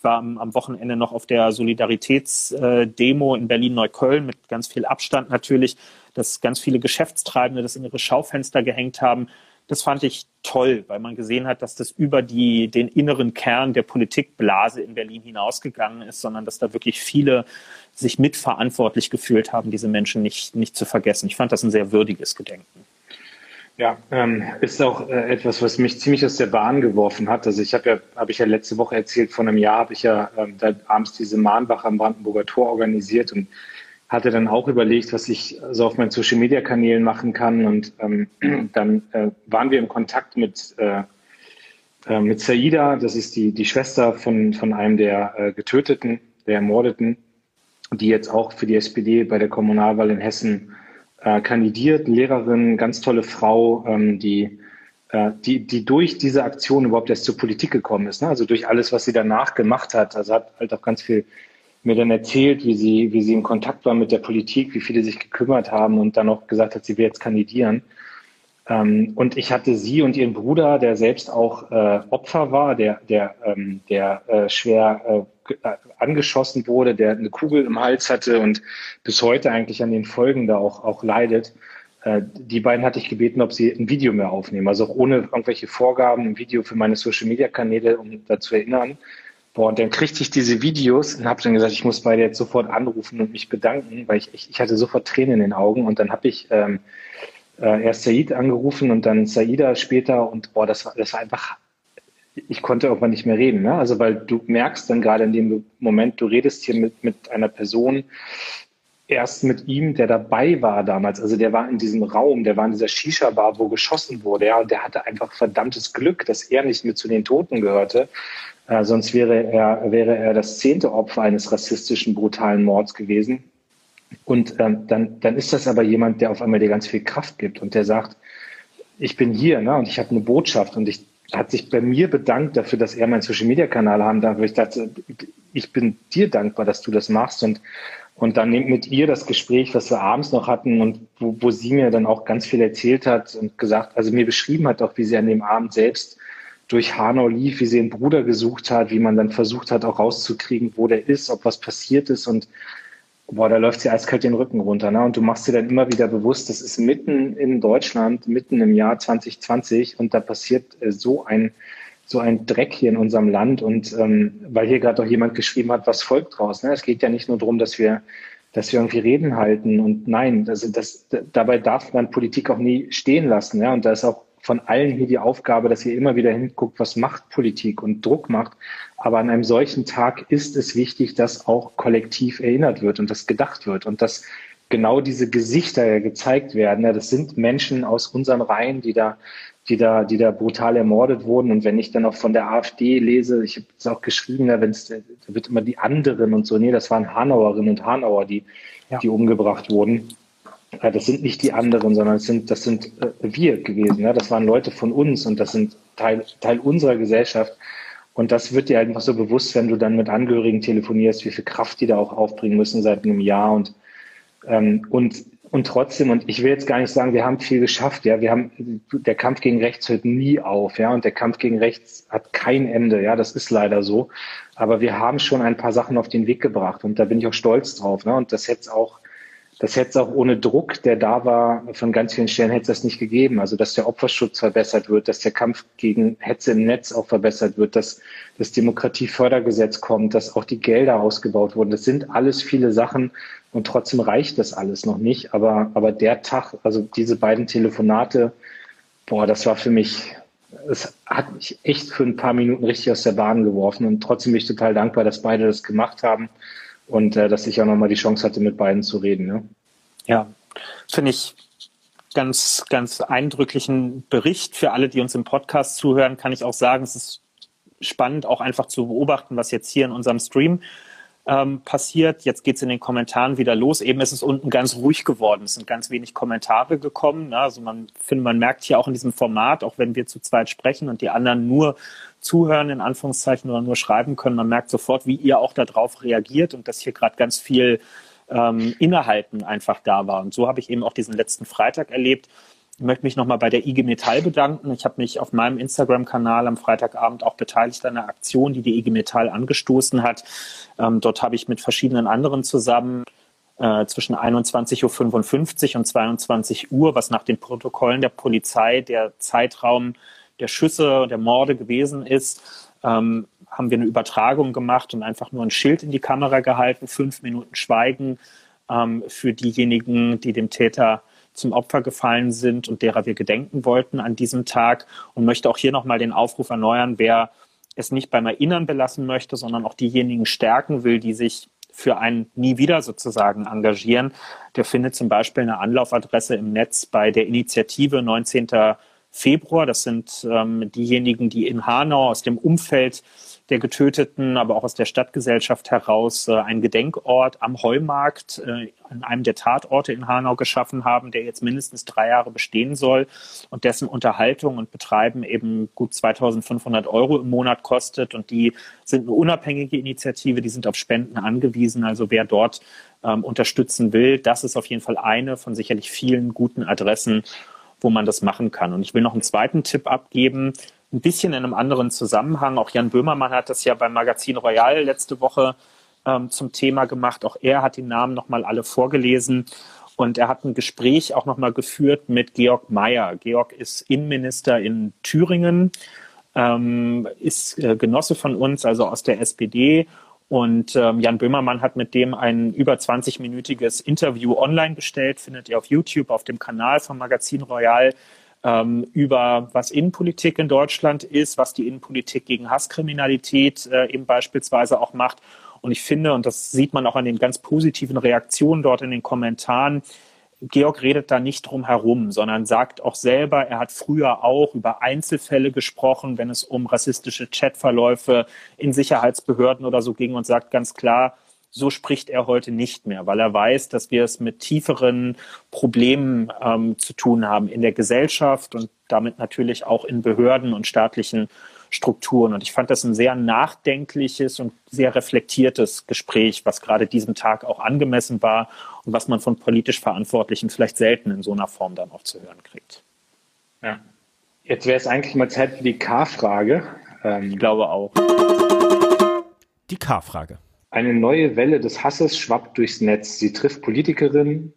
ich war am, Wochenende noch auf der Solidaritätsdemo in Berlin-Neukölln mit ganz viel Abstand natürlich, dass ganz viele Geschäftstreibende das in ihre Schaufenster gehängt haben. Das fand ich toll, weil man gesehen hat, dass das über die, den inneren Kern der Politikblase in Berlin hinausgegangen ist, sondern dass da wirklich viele sich mitverantwortlich gefühlt haben, diese Menschen nicht, nicht zu vergessen. Ich fand das ein sehr würdiges Gedenken. Ja, ähm, ist auch äh, etwas, was mich ziemlich aus der Bahn geworfen hat. Also ich habe ja, habe ich ja letzte Woche erzählt, vor einem Jahr habe ich ja ähm, da abends diese Mahnwache am Brandenburger Tor organisiert und hatte dann auch überlegt, was ich so auf meinen Social Media Kanälen machen kann. Und ähm, dann äh, waren wir im Kontakt mit, äh, äh, mit Saida, das ist die, die Schwester von, von einem der äh, Getöteten, der Ermordeten, die jetzt auch für die SPD bei der Kommunalwahl in Hessen äh, kandidiert, Lehrerin, ganz tolle Frau, ähm, die, äh, die, die durch diese Aktion überhaupt erst zur Politik gekommen ist. Ne? Also durch alles, was sie danach gemacht hat. Also hat halt auch ganz viel mir dann erzählt, wie sie, wie sie in Kontakt war mit der Politik, wie viele sich gekümmert haben und dann auch gesagt hat, sie will jetzt kandidieren. Ähm, und ich hatte sie und ihren Bruder, der selbst auch äh, Opfer war, der, der, ähm, der äh, schwer äh, angeschossen wurde, der eine Kugel im Hals hatte und bis heute eigentlich an den Folgen da auch, auch leidet. Äh, die beiden hatte ich gebeten, ob sie ein Video mehr aufnehmen, also auch ohne irgendwelche Vorgaben, ein Video für meine Social-Media-Kanäle, um dazu erinnern. Boah, und dann kriegte ich diese Videos und habe dann gesagt, ich muss beide jetzt sofort anrufen und mich bedanken, weil ich, ich, ich hatte sofort Tränen in den Augen. Und dann habe ich ähm, äh, erst Said angerufen und dann Saida später und boah, das war, das war einfach, ich konnte irgendwann nicht mehr reden. Ne? Also weil du merkst dann gerade in dem Moment, du redest hier mit, mit einer Person, erst mit ihm, der dabei war damals, also der war in diesem Raum, der war in dieser Shisha-Bar, wo geschossen wurde, ja, und der hatte einfach verdammtes Glück, dass er nicht mit zu den Toten gehörte. Äh, sonst wäre er, wäre er das zehnte Opfer eines rassistischen, brutalen Mords gewesen. Und ähm, dann, dann ist das aber jemand, der auf einmal dir ganz viel Kraft gibt und der sagt, ich bin hier ne, und ich habe eine Botschaft und ich hat sich bei mir bedankt dafür, dass er meinen Social Media Kanal haben darf. Ich dachte, ich bin dir dankbar, dass du das machst und und dann mit ihr das Gespräch, was wir abends noch hatten und wo, wo sie mir dann auch ganz viel erzählt hat und gesagt, also mir beschrieben hat auch, wie sie an dem Abend selbst durch Hanau lief, wie sie einen Bruder gesucht hat, wie man dann versucht hat, auch rauszukriegen, wo der ist, ob was passiert ist und boah, da läuft sie eiskalt den Rücken runter. Ne? Und du machst dir dann immer wieder bewusst, das ist mitten in Deutschland, mitten im Jahr 2020 und da passiert äh, so ein so ein Dreck hier in unserem Land und ähm, weil hier gerade auch jemand geschrieben hat, was folgt draus. Ne? Es geht ja nicht nur darum, dass wir dass wir irgendwie Reden halten und nein, das, das, dabei darf man Politik auch nie stehen lassen. Ja? Und da ist auch von allen hier die Aufgabe, dass ihr immer wieder hinguckt, was macht Politik und Druck macht. Aber an einem solchen Tag ist es wichtig, dass auch kollektiv erinnert wird und das gedacht wird und dass genau diese Gesichter ja gezeigt werden. Ja, das sind Menschen aus unseren Reihen, die da, die da, die da brutal ermordet wurden. Und wenn ich dann auch von der AfD lese, ich habe es auch geschrieben, ja, wenn es, da wird immer die anderen und so. Nee, das waren Hanauerinnen und Hanauer, die, ja. die umgebracht wurden. Das sind nicht die anderen, sondern das sind, das sind äh, wir gewesen. Ja? Das waren Leute von uns und das sind Teil, Teil unserer Gesellschaft. Und das wird dir einfach so bewusst, wenn du dann mit Angehörigen telefonierst, wie viel Kraft die da auch aufbringen müssen seit einem Jahr und, ähm, und, und trotzdem, und ich will jetzt gar nicht sagen, wir haben viel geschafft, ja, wir haben, der Kampf gegen rechts hört nie auf, ja, und der Kampf gegen rechts hat kein Ende, ja, das ist leider so. Aber wir haben schon ein paar Sachen auf den Weg gebracht und da bin ich auch stolz drauf, ne, und das hätte auch, das hätte es auch ohne Druck, der da war, von ganz vielen Stellen hätte es das nicht gegeben. Also, dass der Opferschutz verbessert wird, dass der Kampf gegen Hetze im Netz auch verbessert wird, dass das Demokratiefördergesetz kommt, dass auch die Gelder ausgebaut wurden. Das sind alles viele Sachen und trotzdem reicht das alles noch nicht. Aber, aber der Tag, also diese beiden Telefonate, boah, das war für mich, es hat mich echt für ein paar Minuten richtig aus der Bahn geworfen und trotzdem bin ich total dankbar, dass beide das gemacht haben und äh, dass ich auch nochmal die Chance hatte, mit beiden zu reden. Ne? Ja, finde ich ganz, ganz eindrücklichen Bericht. Für alle, die uns im Podcast zuhören, kann ich auch sagen, es ist spannend, auch einfach zu beobachten, was jetzt hier in unserem Stream ähm, passiert. Jetzt geht es in den Kommentaren wieder los. Eben ist es unten ganz ruhig geworden. Es sind ganz wenig Kommentare gekommen. Ne? Also man finde, man merkt hier auch in diesem Format, auch wenn wir zu zweit sprechen und die anderen nur zuhören, in Anführungszeichen, oder nur schreiben können, man merkt sofort, wie ihr auch darauf reagiert und dass hier gerade ganz viel ähm, Innehalten einfach da war. Und so habe ich eben auch diesen letzten Freitag erlebt. Ich möchte mich nochmal bei der IG Metall bedanken. Ich habe mich auf meinem Instagram-Kanal am Freitagabend auch beteiligt an einer Aktion, die die IG Metall angestoßen hat. Ähm, dort habe ich mit verschiedenen anderen zusammen äh, zwischen 21.55 Uhr und 22 Uhr, was nach den Protokollen der Polizei der Zeitraum der Schüsse, der Morde gewesen ist, ähm, haben wir eine Übertragung gemacht und einfach nur ein Schild in die Kamera gehalten, fünf Minuten Schweigen ähm, für diejenigen, die dem Täter zum Opfer gefallen sind und derer wir gedenken wollten an diesem Tag und möchte auch hier nochmal den Aufruf erneuern, wer es nicht beim Erinnern belassen möchte, sondern auch diejenigen stärken will, die sich für ein Nie wieder sozusagen engagieren, der findet zum Beispiel eine Anlaufadresse im Netz bei der Initiative 19 Februar. Das sind ähm, diejenigen, die in Hanau aus dem Umfeld der Getöteten, aber auch aus der Stadtgesellschaft heraus äh, einen Gedenkort am Heumarkt äh, an einem der Tatorte in Hanau geschaffen haben, der jetzt mindestens drei Jahre bestehen soll und dessen Unterhaltung und Betreiben eben gut 2500 Euro im Monat kostet. Und die sind eine unabhängige Initiative, die sind auf Spenden angewiesen. Also wer dort ähm, unterstützen will, das ist auf jeden Fall eine von sicherlich vielen guten Adressen, wo man das machen kann. Und ich will noch einen zweiten Tipp abgeben ein bisschen in einem anderen Zusammenhang. Auch Jan Böhmermann hat das ja beim Magazin Royal letzte Woche ähm, zum Thema gemacht. Auch er hat die Namen nochmal alle vorgelesen. Und er hat ein Gespräch auch nochmal geführt mit Georg Mayer. Georg ist Innenminister in Thüringen, ähm, ist äh, Genosse von uns, also aus der SPD. Und ähm, Jan Böhmermann hat mit dem ein über 20-minütiges Interview online gestellt, findet ihr auf YouTube, auf dem Kanal vom Magazin Royal ähm, über was Innenpolitik in Deutschland ist, was die Innenpolitik gegen Hasskriminalität äh, eben beispielsweise auch macht. Und ich finde, und das sieht man auch an den ganz positiven Reaktionen dort in den Kommentaren, Georg redet da nicht drum herum, sondern sagt auch selber, er hat früher auch über Einzelfälle gesprochen, wenn es um rassistische Chatverläufe in Sicherheitsbehörden oder so ging und sagt ganz klar, so spricht er heute nicht mehr, weil er weiß, dass wir es mit tieferen Problemen ähm, zu tun haben in der Gesellschaft und damit natürlich auch in Behörden und staatlichen Strukturen. Und ich fand das ein sehr nachdenkliches und sehr reflektiertes Gespräch, was gerade diesem Tag auch angemessen war und was man von politisch Verantwortlichen vielleicht selten in so einer Form dann auch zu hören kriegt. Ja. Jetzt wäre es eigentlich mal Zeit für die K-Frage. Ähm, ich glaube auch. Die K-Frage. Eine neue Welle des Hasses schwappt durchs Netz. Sie trifft Politikerinnen,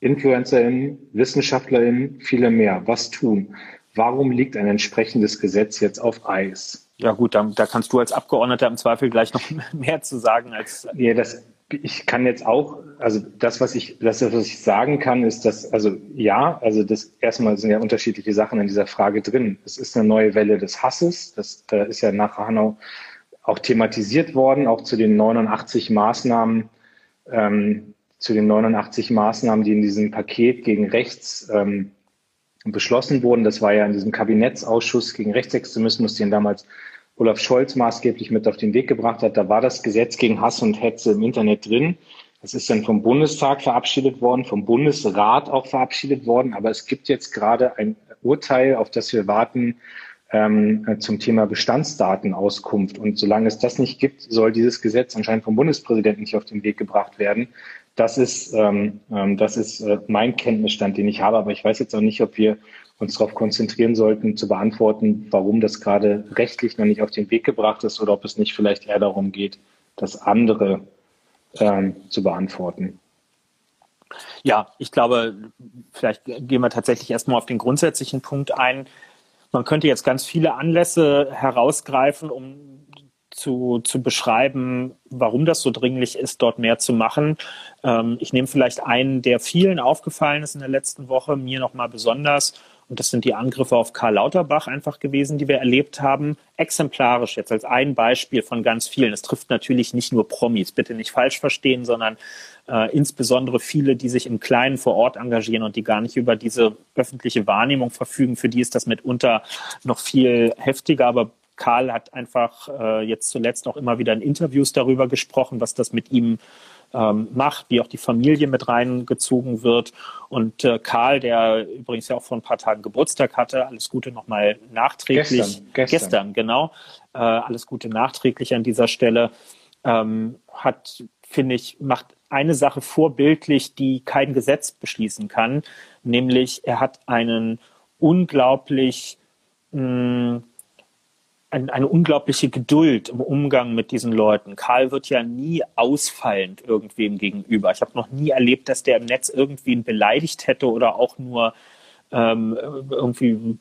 Influencerinnen, Wissenschaftlerinnen, viele mehr. Was tun? Warum liegt ein entsprechendes Gesetz jetzt auf Eis? Ja gut, da, da kannst du als Abgeordneter im Zweifel gleich noch mehr zu sagen als. Ja, das, ich kann jetzt auch, also das, was ich, das, was ich sagen kann, ist, dass, also ja, also das erstmal sind ja unterschiedliche Sachen in dieser Frage drin. Es ist eine neue Welle des Hasses. Das äh, ist ja nach Hanau auch thematisiert worden, auch zu den 89 Maßnahmen, ähm, zu den 89 Maßnahmen, die in diesem Paket gegen rechts ähm, beschlossen wurden. Das war ja in diesem Kabinettsausschuss gegen Rechtsextremismus, den damals Olaf Scholz maßgeblich mit auf den Weg gebracht hat. Da war das Gesetz gegen Hass und Hetze im Internet drin. Das ist dann vom Bundestag verabschiedet worden, vom Bundesrat auch verabschiedet worden. Aber es gibt jetzt gerade ein Urteil, auf das wir warten, ähm, zum Thema Bestandsdatenauskunft. Und solange es das nicht gibt, soll dieses Gesetz anscheinend vom Bundespräsidenten nicht auf den Weg gebracht werden. Das ist, ähm, ähm, das ist äh, mein Kenntnisstand, den ich habe. Aber ich weiß jetzt auch nicht, ob wir uns darauf konzentrieren sollten, zu beantworten, warum das gerade rechtlich noch nicht auf den Weg gebracht ist oder ob es nicht vielleicht eher darum geht, das andere ähm, zu beantworten. Ja, ich glaube, vielleicht gehen wir tatsächlich erstmal auf den grundsätzlichen Punkt ein. Man könnte jetzt ganz viele Anlässe herausgreifen, um zu, zu beschreiben, warum das so dringlich ist, dort mehr zu machen. Ähm, ich nehme vielleicht einen, der vielen aufgefallen ist in der letzten Woche, mir nochmal besonders. Und das sind die Angriffe auf Karl Lauterbach einfach gewesen, die wir erlebt haben. Exemplarisch jetzt als ein Beispiel von ganz vielen. Es trifft natürlich nicht nur Promis, bitte nicht falsch verstehen, sondern äh, insbesondere viele, die sich im Kleinen vor Ort engagieren und die gar nicht über diese öffentliche Wahrnehmung verfügen. Für die ist das mitunter noch viel heftiger. Aber Karl hat einfach äh, jetzt zuletzt auch immer wieder in Interviews darüber gesprochen, was das mit ihm ähm, macht, wie auch die Familie mit reingezogen wird. Und äh, Karl, der übrigens ja auch vor ein paar Tagen Geburtstag hatte, alles Gute nochmal nachträglich. Gestern, gestern. gestern genau. Äh, alles Gute nachträglich an dieser Stelle. Ähm, hat, finde ich, macht eine Sache vorbildlich, die kein Gesetz beschließen kann, nämlich er hat einen unglaublich mh, ein, eine unglaubliche Geduld im Umgang mit diesen Leuten. Karl wird ja nie ausfallend irgendwem gegenüber. Ich habe noch nie erlebt, dass der im Netz irgendwen beleidigt hätte oder auch nur ähm, irgendwie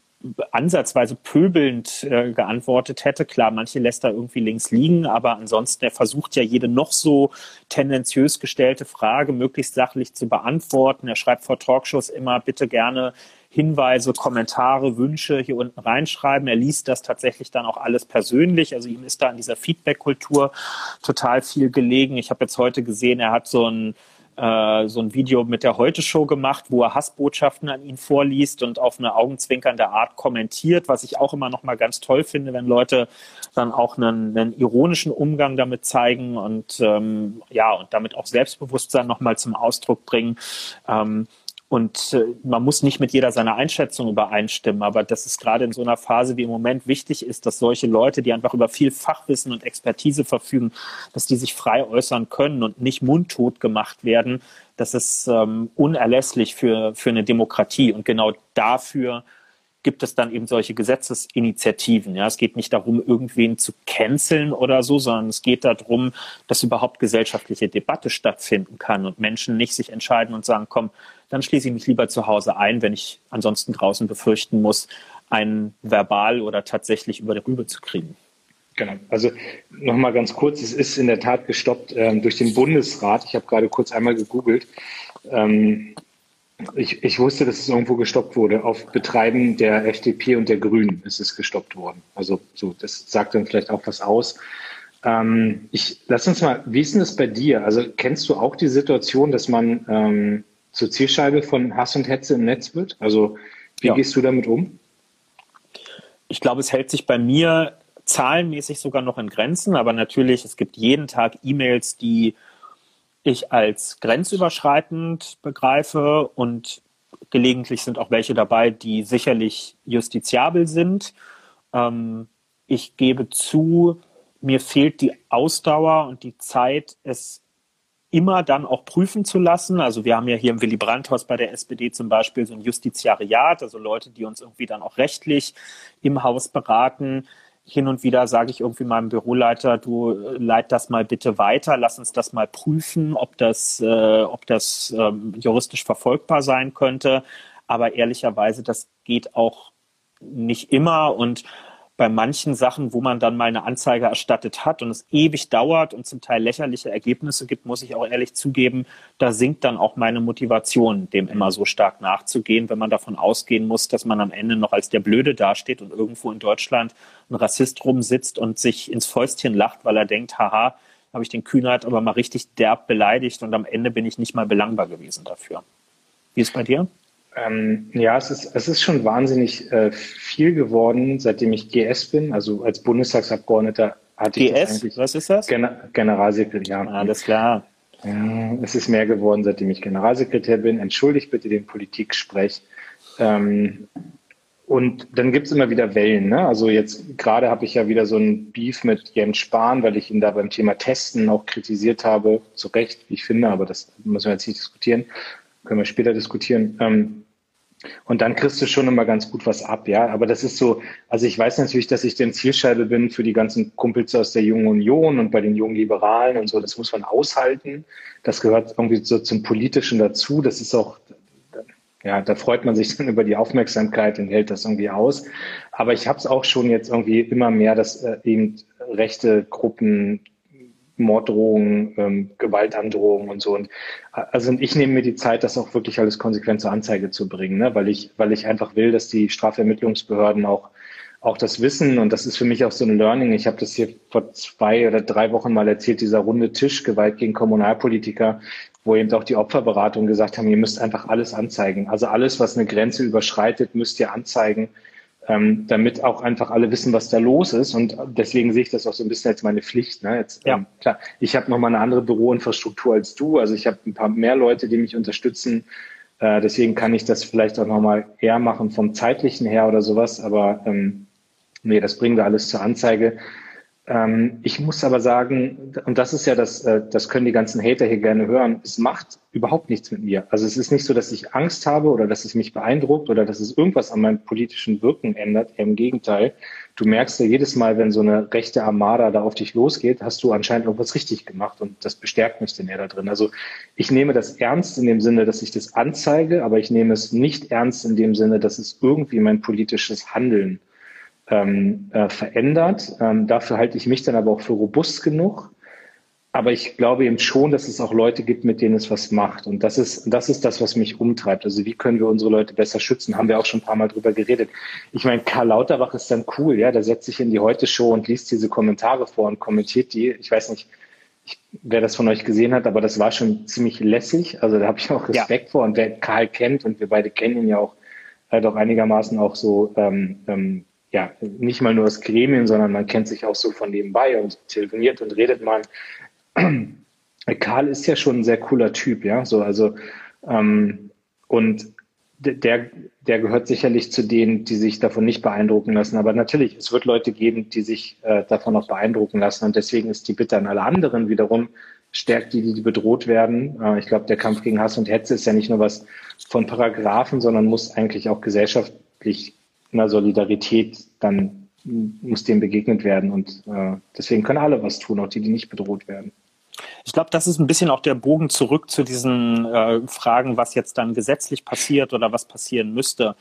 ansatzweise pöbelnd äh, geantwortet hätte. Klar, manche lässt er irgendwie links liegen, aber ansonsten, er versucht ja jede noch so tendenziös gestellte Frage möglichst sachlich zu beantworten. Er schreibt vor Talkshows immer, bitte gerne Hinweise, Kommentare, Wünsche hier unten reinschreiben. Er liest das tatsächlich dann auch alles persönlich. Also ihm ist da an dieser Feedback-Kultur total viel gelegen. Ich habe jetzt heute gesehen, er hat so ein äh, so ein Video mit der Heute-Show gemacht, wo er Hassbotschaften an ihn vorliest und auf eine augenzwinkernde Art kommentiert, was ich auch immer noch mal ganz toll finde, wenn Leute dann auch einen, einen ironischen Umgang damit zeigen und ähm, ja und damit auch Selbstbewusstsein noch mal zum Ausdruck bringen. Ähm, und äh, man muss nicht mit jeder seiner Einschätzung übereinstimmen, aber dass es gerade in so einer Phase wie im Moment wichtig ist, dass solche Leute, die einfach über viel Fachwissen und Expertise verfügen, dass die sich frei äußern können und nicht mundtot gemacht werden, das ist ähm, unerlässlich für, für eine Demokratie. Und genau dafür gibt es dann eben solche Gesetzesinitiativen. Ja, es geht nicht darum, irgendwen zu canceln oder so, sondern es geht darum, dass überhaupt gesellschaftliche Debatte stattfinden kann und Menschen nicht sich entscheiden und sagen, komm, dann schließe ich mich lieber zu Hause ein, wenn ich ansonsten draußen befürchten muss, einen verbal oder tatsächlich über der Rübe zu kriegen. Genau. Also nochmal ganz kurz, es ist in der Tat gestoppt ähm, durch den Bundesrat. Ich habe gerade kurz einmal gegoogelt. Ähm, ich, ich wusste, dass es irgendwo gestoppt wurde. Auf Betreiben der FDP und der Grünen ist es gestoppt worden. Also so, das sagt dann vielleicht auch was aus. Ähm, ich lass uns mal, wie ist denn das bei dir? Also kennst du auch die Situation, dass man ähm, zur Zielscheibe von Hass und Hetze im Netz wird? Also wie ja. gehst du damit um? Ich glaube, es hält sich bei mir zahlenmäßig sogar noch in Grenzen, aber natürlich, es gibt jeden Tag E-Mails, die ich als grenzüberschreitend begreife und gelegentlich sind auch welche dabei, die sicherlich justiziabel sind. Ähm, ich gebe zu, mir fehlt die Ausdauer und die Zeit, es immer dann auch prüfen zu lassen. Also wir haben ja hier im Willy Brandt-Haus bei der SPD zum Beispiel so ein Justiziariat, also Leute, die uns irgendwie dann auch rechtlich im Haus beraten hin und wieder sage ich irgendwie meinem Büroleiter, du äh, leit das mal bitte weiter, lass uns das mal prüfen, ob das, äh, ob das ähm, juristisch verfolgbar sein könnte. Aber ehrlicherweise, das geht auch nicht immer und bei manchen Sachen, wo man dann mal eine Anzeige erstattet hat und es ewig dauert und zum Teil lächerliche Ergebnisse gibt, muss ich auch ehrlich zugeben, da sinkt dann auch meine Motivation, dem immer so stark nachzugehen, wenn man davon ausgehen muss, dass man am Ende noch als der Blöde dasteht und irgendwo in Deutschland ein Rassist rumsitzt und sich ins Fäustchen lacht, weil er denkt, haha, habe ich den Kühnheit aber mal richtig derb beleidigt und am Ende bin ich nicht mal belangbar gewesen dafür. Wie ist es bei dir? Ähm, ja, es ist, es ist schon wahnsinnig äh, viel geworden, seitdem ich GS bin. Also als Bundestagsabgeordneter hatte GS, ich eigentlich. Was ist das? Gen Generalsekretär. Ja. Alles klar. Ja, es ist mehr geworden, seitdem ich Generalsekretär bin. Entschuldigt bitte den Politiksprech. Ähm, und dann gibt's immer wieder Wellen. Ne? Also jetzt gerade habe ich ja wieder so ein Beef mit Jens Spahn, weil ich ihn da beim Thema Testen auch kritisiert habe. Zu Recht, wie ich finde, aber das müssen wir jetzt nicht diskutieren können wir später diskutieren. Ähm, und dann kriegst du schon immer ganz gut was ab, ja. Aber das ist so, also ich weiß natürlich, dass ich den Zielscheibe bin für die ganzen Kumpels aus der Jungen Union und bei den jungen Liberalen und so. Das muss man aushalten. Das gehört irgendwie so zum Politischen dazu. Das ist auch, ja, da freut man sich dann über die Aufmerksamkeit und hält das irgendwie aus. Aber ich habe es auch schon jetzt irgendwie immer mehr, dass äh, eben rechte Gruppen Morddrohungen, ähm, Gewaltandrohungen und so. Und also ich nehme mir die Zeit, das auch wirklich alles konsequent zur Anzeige zu bringen, ne? weil ich, weil ich einfach will, dass die Strafvermittlungsbehörden auch auch das Wissen und das ist für mich auch so ein Learning. Ich habe das hier vor zwei oder drei Wochen mal erzählt, dieser runde Tisch Gewalt gegen Kommunalpolitiker, wo eben auch die Opferberatung gesagt haben, ihr müsst einfach alles anzeigen. Also alles, was eine Grenze überschreitet, müsst ihr anzeigen ähm, damit auch einfach alle wissen, was da los ist. Und deswegen sehe ich das auch so ein bisschen als meine Pflicht. Ne? Jetzt, ja. ähm, klar, ich habe nochmal eine andere Büroinfrastruktur als du. Also ich habe ein paar mehr Leute, die mich unterstützen. Äh, deswegen kann ich das vielleicht auch nochmal eher machen vom zeitlichen her oder sowas. Aber ähm, nee, das bringen wir alles zur Anzeige. Ähm, ich muss aber sagen, und das ist ja das, äh, das können die ganzen Hater hier gerne hören, es macht überhaupt nichts mit mir. Also es ist nicht so, dass ich Angst habe oder dass es mich beeindruckt oder dass es irgendwas an meinem politischen Wirken ändert. Im Gegenteil. Du merkst ja jedes Mal, wenn so eine rechte Armada da auf dich losgeht, hast du anscheinend irgendwas richtig gemacht und das bestärkt mich denn eher da drin. Also ich nehme das ernst in dem Sinne, dass ich das anzeige, aber ich nehme es nicht ernst in dem Sinne, dass es irgendwie mein politisches Handeln ähm, äh, verändert. Ähm, dafür halte ich mich dann aber auch für robust genug. Aber ich glaube eben schon, dass es auch Leute gibt, mit denen es was macht. Und das ist, das ist das, was mich umtreibt. Also wie können wir unsere Leute besser schützen? Haben wir auch schon ein paar Mal drüber geredet. Ich meine, Karl Lauterbach ist dann cool, ja. Der setzt sich in die Heute-Show und liest diese Kommentare vor und kommentiert die. Ich weiß nicht, ich, wer das von euch gesehen hat, aber das war schon ziemlich lässig. Also da habe ich auch Respekt ja. vor. Und wer Karl kennt, und wir beide kennen ihn ja auch äh, doch einigermaßen auch so, ähm, ähm, ja, nicht mal nur das Gremien, sondern man kennt sich auch so von nebenbei und telefoniert und redet mal. Karl ist ja schon ein sehr cooler Typ, ja. So, also ähm, und der, der gehört sicherlich zu denen, die sich davon nicht beeindrucken lassen. Aber natürlich, es wird Leute geben, die sich äh, davon auch beeindrucken lassen. Und deswegen ist die Bitte an alle anderen wiederum, stärkt die, die bedroht werden. Äh, ich glaube, der Kampf gegen Hass und Hetze ist ja nicht nur was von Paragraphen, sondern muss eigentlich auch gesellschaftlich einer Solidarität dann muss dem begegnet werden. Und äh, deswegen können alle was tun, auch die, die nicht bedroht werden. Ich glaube, das ist ein bisschen auch der Bogen zurück zu diesen äh, Fragen, was jetzt dann gesetzlich passiert oder was passieren müsste.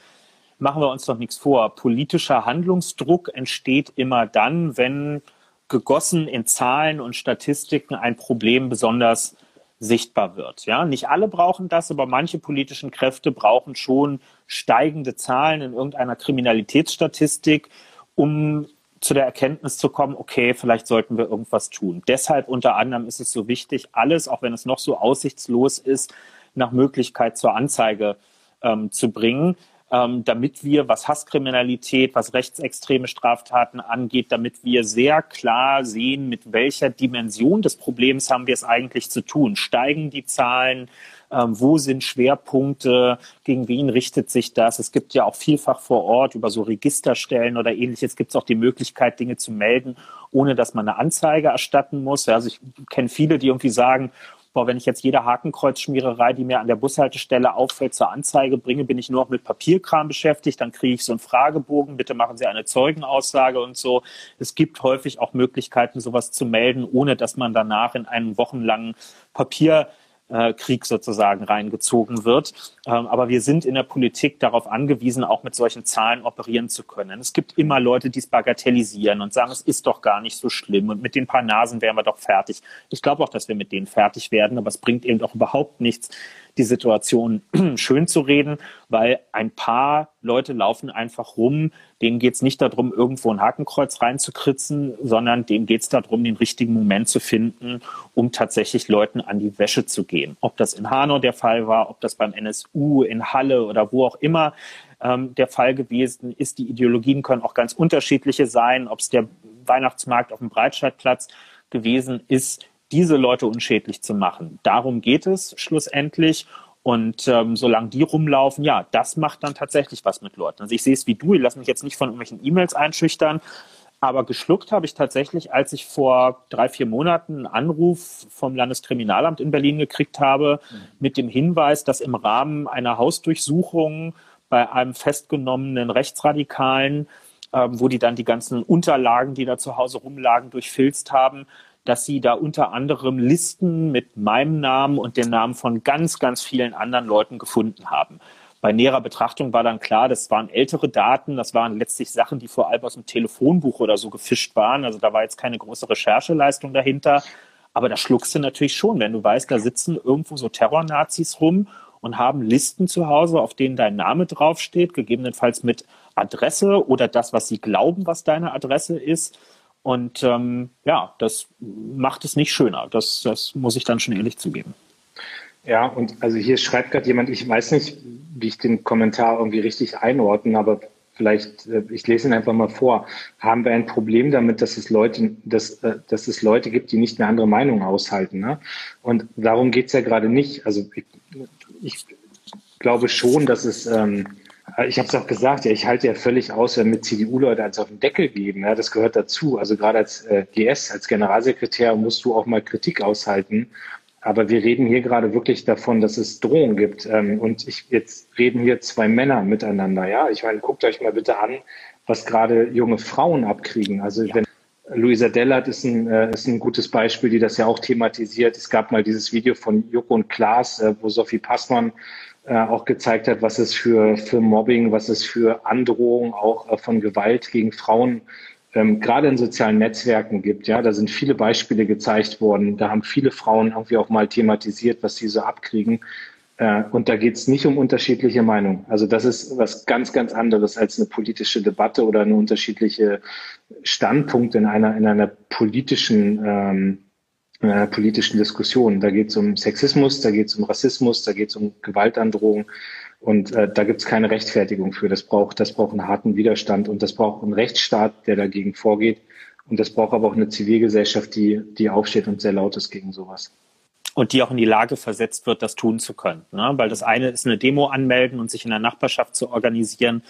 Machen wir uns doch nichts vor. Politischer Handlungsdruck entsteht immer dann, wenn gegossen in Zahlen und Statistiken ein Problem besonders sichtbar wird. Ja, nicht alle brauchen das, aber manche politischen Kräfte brauchen schon steigende Zahlen in irgendeiner Kriminalitätsstatistik, um zu der Erkenntnis zu kommen, okay, vielleicht sollten wir irgendwas tun. Deshalb unter anderem ist es so wichtig, alles, auch wenn es noch so aussichtslos ist, nach Möglichkeit zur Anzeige ähm, zu bringen, ähm, damit wir, was Hasskriminalität, was rechtsextreme Straftaten angeht, damit wir sehr klar sehen, mit welcher Dimension des Problems haben wir es eigentlich zu tun. Steigen die Zahlen? ähm, wo sind Schwerpunkte, gegen wen richtet sich das. Es gibt ja auch vielfach vor Ort über so Registerstellen oder ähnliches gibt es auch die Möglichkeit, Dinge zu melden, ohne dass man eine Anzeige erstatten muss. Also ich kenne viele, die irgendwie sagen, boah, wenn ich jetzt jede Hakenkreuzschmiererei, die mir an der Bushaltestelle auffällt, zur Anzeige bringe, bin ich nur noch mit Papierkram beschäftigt, dann kriege ich so einen Fragebogen, bitte machen Sie eine Zeugenaussage und so. Es gibt häufig auch Möglichkeiten, sowas zu melden, ohne dass man danach in einen wochenlangen Papier äh, Krieg sozusagen reingezogen wird. Ähm, aber wir sind in der Politik darauf angewiesen, auch mit solchen Zahlen operieren zu können. Es gibt immer Leute, die es bagatellisieren und sagen, es ist doch gar nicht so schlimm und mit den paar Nasen wären wir doch fertig. Ich glaube auch, dass wir mit denen fertig werden, aber es bringt eben auch überhaupt nichts, die Situation schön zu reden, weil ein paar Leute laufen einfach rum, denen geht es nicht darum, irgendwo ein Hakenkreuz reinzukritzen, sondern denen geht es darum, den richtigen Moment zu finden, um tatsächlich Leuten an die Wäsche zu gehen. Ob das in Hanau der Fall war, ob das beim NSU, in Halle oder wo auch immer ähm, der Fall gewesen ist. Die Ideologien können auch ganz unterschiedliche sein, ob es der Weihnachtsmarkt auf dem Breitscheidplatz gewesen ist diese Leute unschädlich zu machen. Darum geht es schlussendlich. Und ähm, solange die rumlaufen, ja, das macht dann tatsächlich was mit Leuten. Also ich sehe es wie du, ich lasse mich jetzt nicht von irgendwelchen E-Mails einschüchtern, aber geschluckt habe ich tatsächlich, als ich vor drei, vier Monaten einen Anruf vom Landeskriminalamt in Berlin gekriegt habe, mhm. mit dem Hinweis, dass im Rahmen einer Hausdurchsuchung bei einem festgenommenen Rechtsradikalen, ähm, wo die dann die ganzen Unterlagen, die da zu Hause rumlagen, durchfilzt haben, dass sie da unter anderem Listen mit meinem Namen und den Namen von ganz, ganz vielen anderen Leuten gefunden haben. Bei näherer Betrachtung war dann klar, das waren ältere Daten, das waren letztlich Sachen, die vor allem aus dem Telefonbuch oder so gefischt waren. Also da war jetzt keine große Rechercheleistung dahinter. Aber da schluckst du natürlich schon, wenn du weißt, da sitzen irgendwo so Terrornazis rum und haben Listen zu Hause, auf denen dein Name draufsteht, gegebenenfalls mit Adresse oder das, was sie glauben, was deine Adresse ist. Und ähm, ja, das macht es nicht schöner. Das, das muss ich dann schon ehrlich zugeben. Ja, und also hier schreibt gerade jemand, ich weiß nicht, wie ich den Kommentar irgendwie richtig einordne, aber vielleicht, äh, ich lese ihn einfach mal vor. Haben wir ein Problem damit, dass es Leute, dass, äh, dass es Leute gibt, die nicht eine andere Meinung aushalten? Ne? Und darum geht's ja gerade nicht. Also ich, ich glaube schon, dass es ähm, äh, ich habe es auch gesagt, ja, ich halte ja völlig aus, wenn mit CDU-Leute als auf den Deckel geben. Ja, das gehört dazu. Also gerade als äh, GS, als Generalsekretär musst du auch mal Kritik aushalten. Aber wir reden hier gerade wirklich davon, dass es Drohungen gibt. Ähm, und ich jetzt reden hier zwei Männer miteinander. Ja, ich meine, guckt euch mal bitte an, was gerade junge Frauen abkriegen. Also wenn Luisa Dellert ist ein, äh, ist ein gutes Beispiel, die das ja auch thematisiert. Es gab mal dieses Video von Joko und Klaas, äh, wo Sophie Passmann äh, auch gezeigt hat, was es für, für Mobbing, was es für Androhung auch äh, von Gewalt gegen Frauen ähm, gerade in sozialen Netzwerken gibt. Ja, da sind viele Beispiele gezeigt worden. Da haben viele Frauen irgendwie auch mal thematisiert, was sie so abkriegen. Äh, und da geht es nicht um unterschiedliche Meinungen. Also das ist was ganz, ganz anderes als eine politische Debatte oder eine unterschiedliche Standpunkt in einer in einer politischen ähm, äh, politischen Diskussionen. Da geht es um Sexismus, da geht es um Rassismus, da geht es um Gewaltandrohung. Und äh, da gibt es keine Rechtfertigung für. Das braucht, das braucht einen harten Widerstand und das braucht einen Rechtsstaat, der dagegen vorgeht. Und das braucht aber auch eine Zivilgesellschaft, die, die aufsteht und sehr laut ist gegen sowas. Und die auch in die Lage versetzt wird, das tun zu können. Ne? Weil das eine ist eine Demo anmelden und sich in der Nachbarschaft zu organisieren.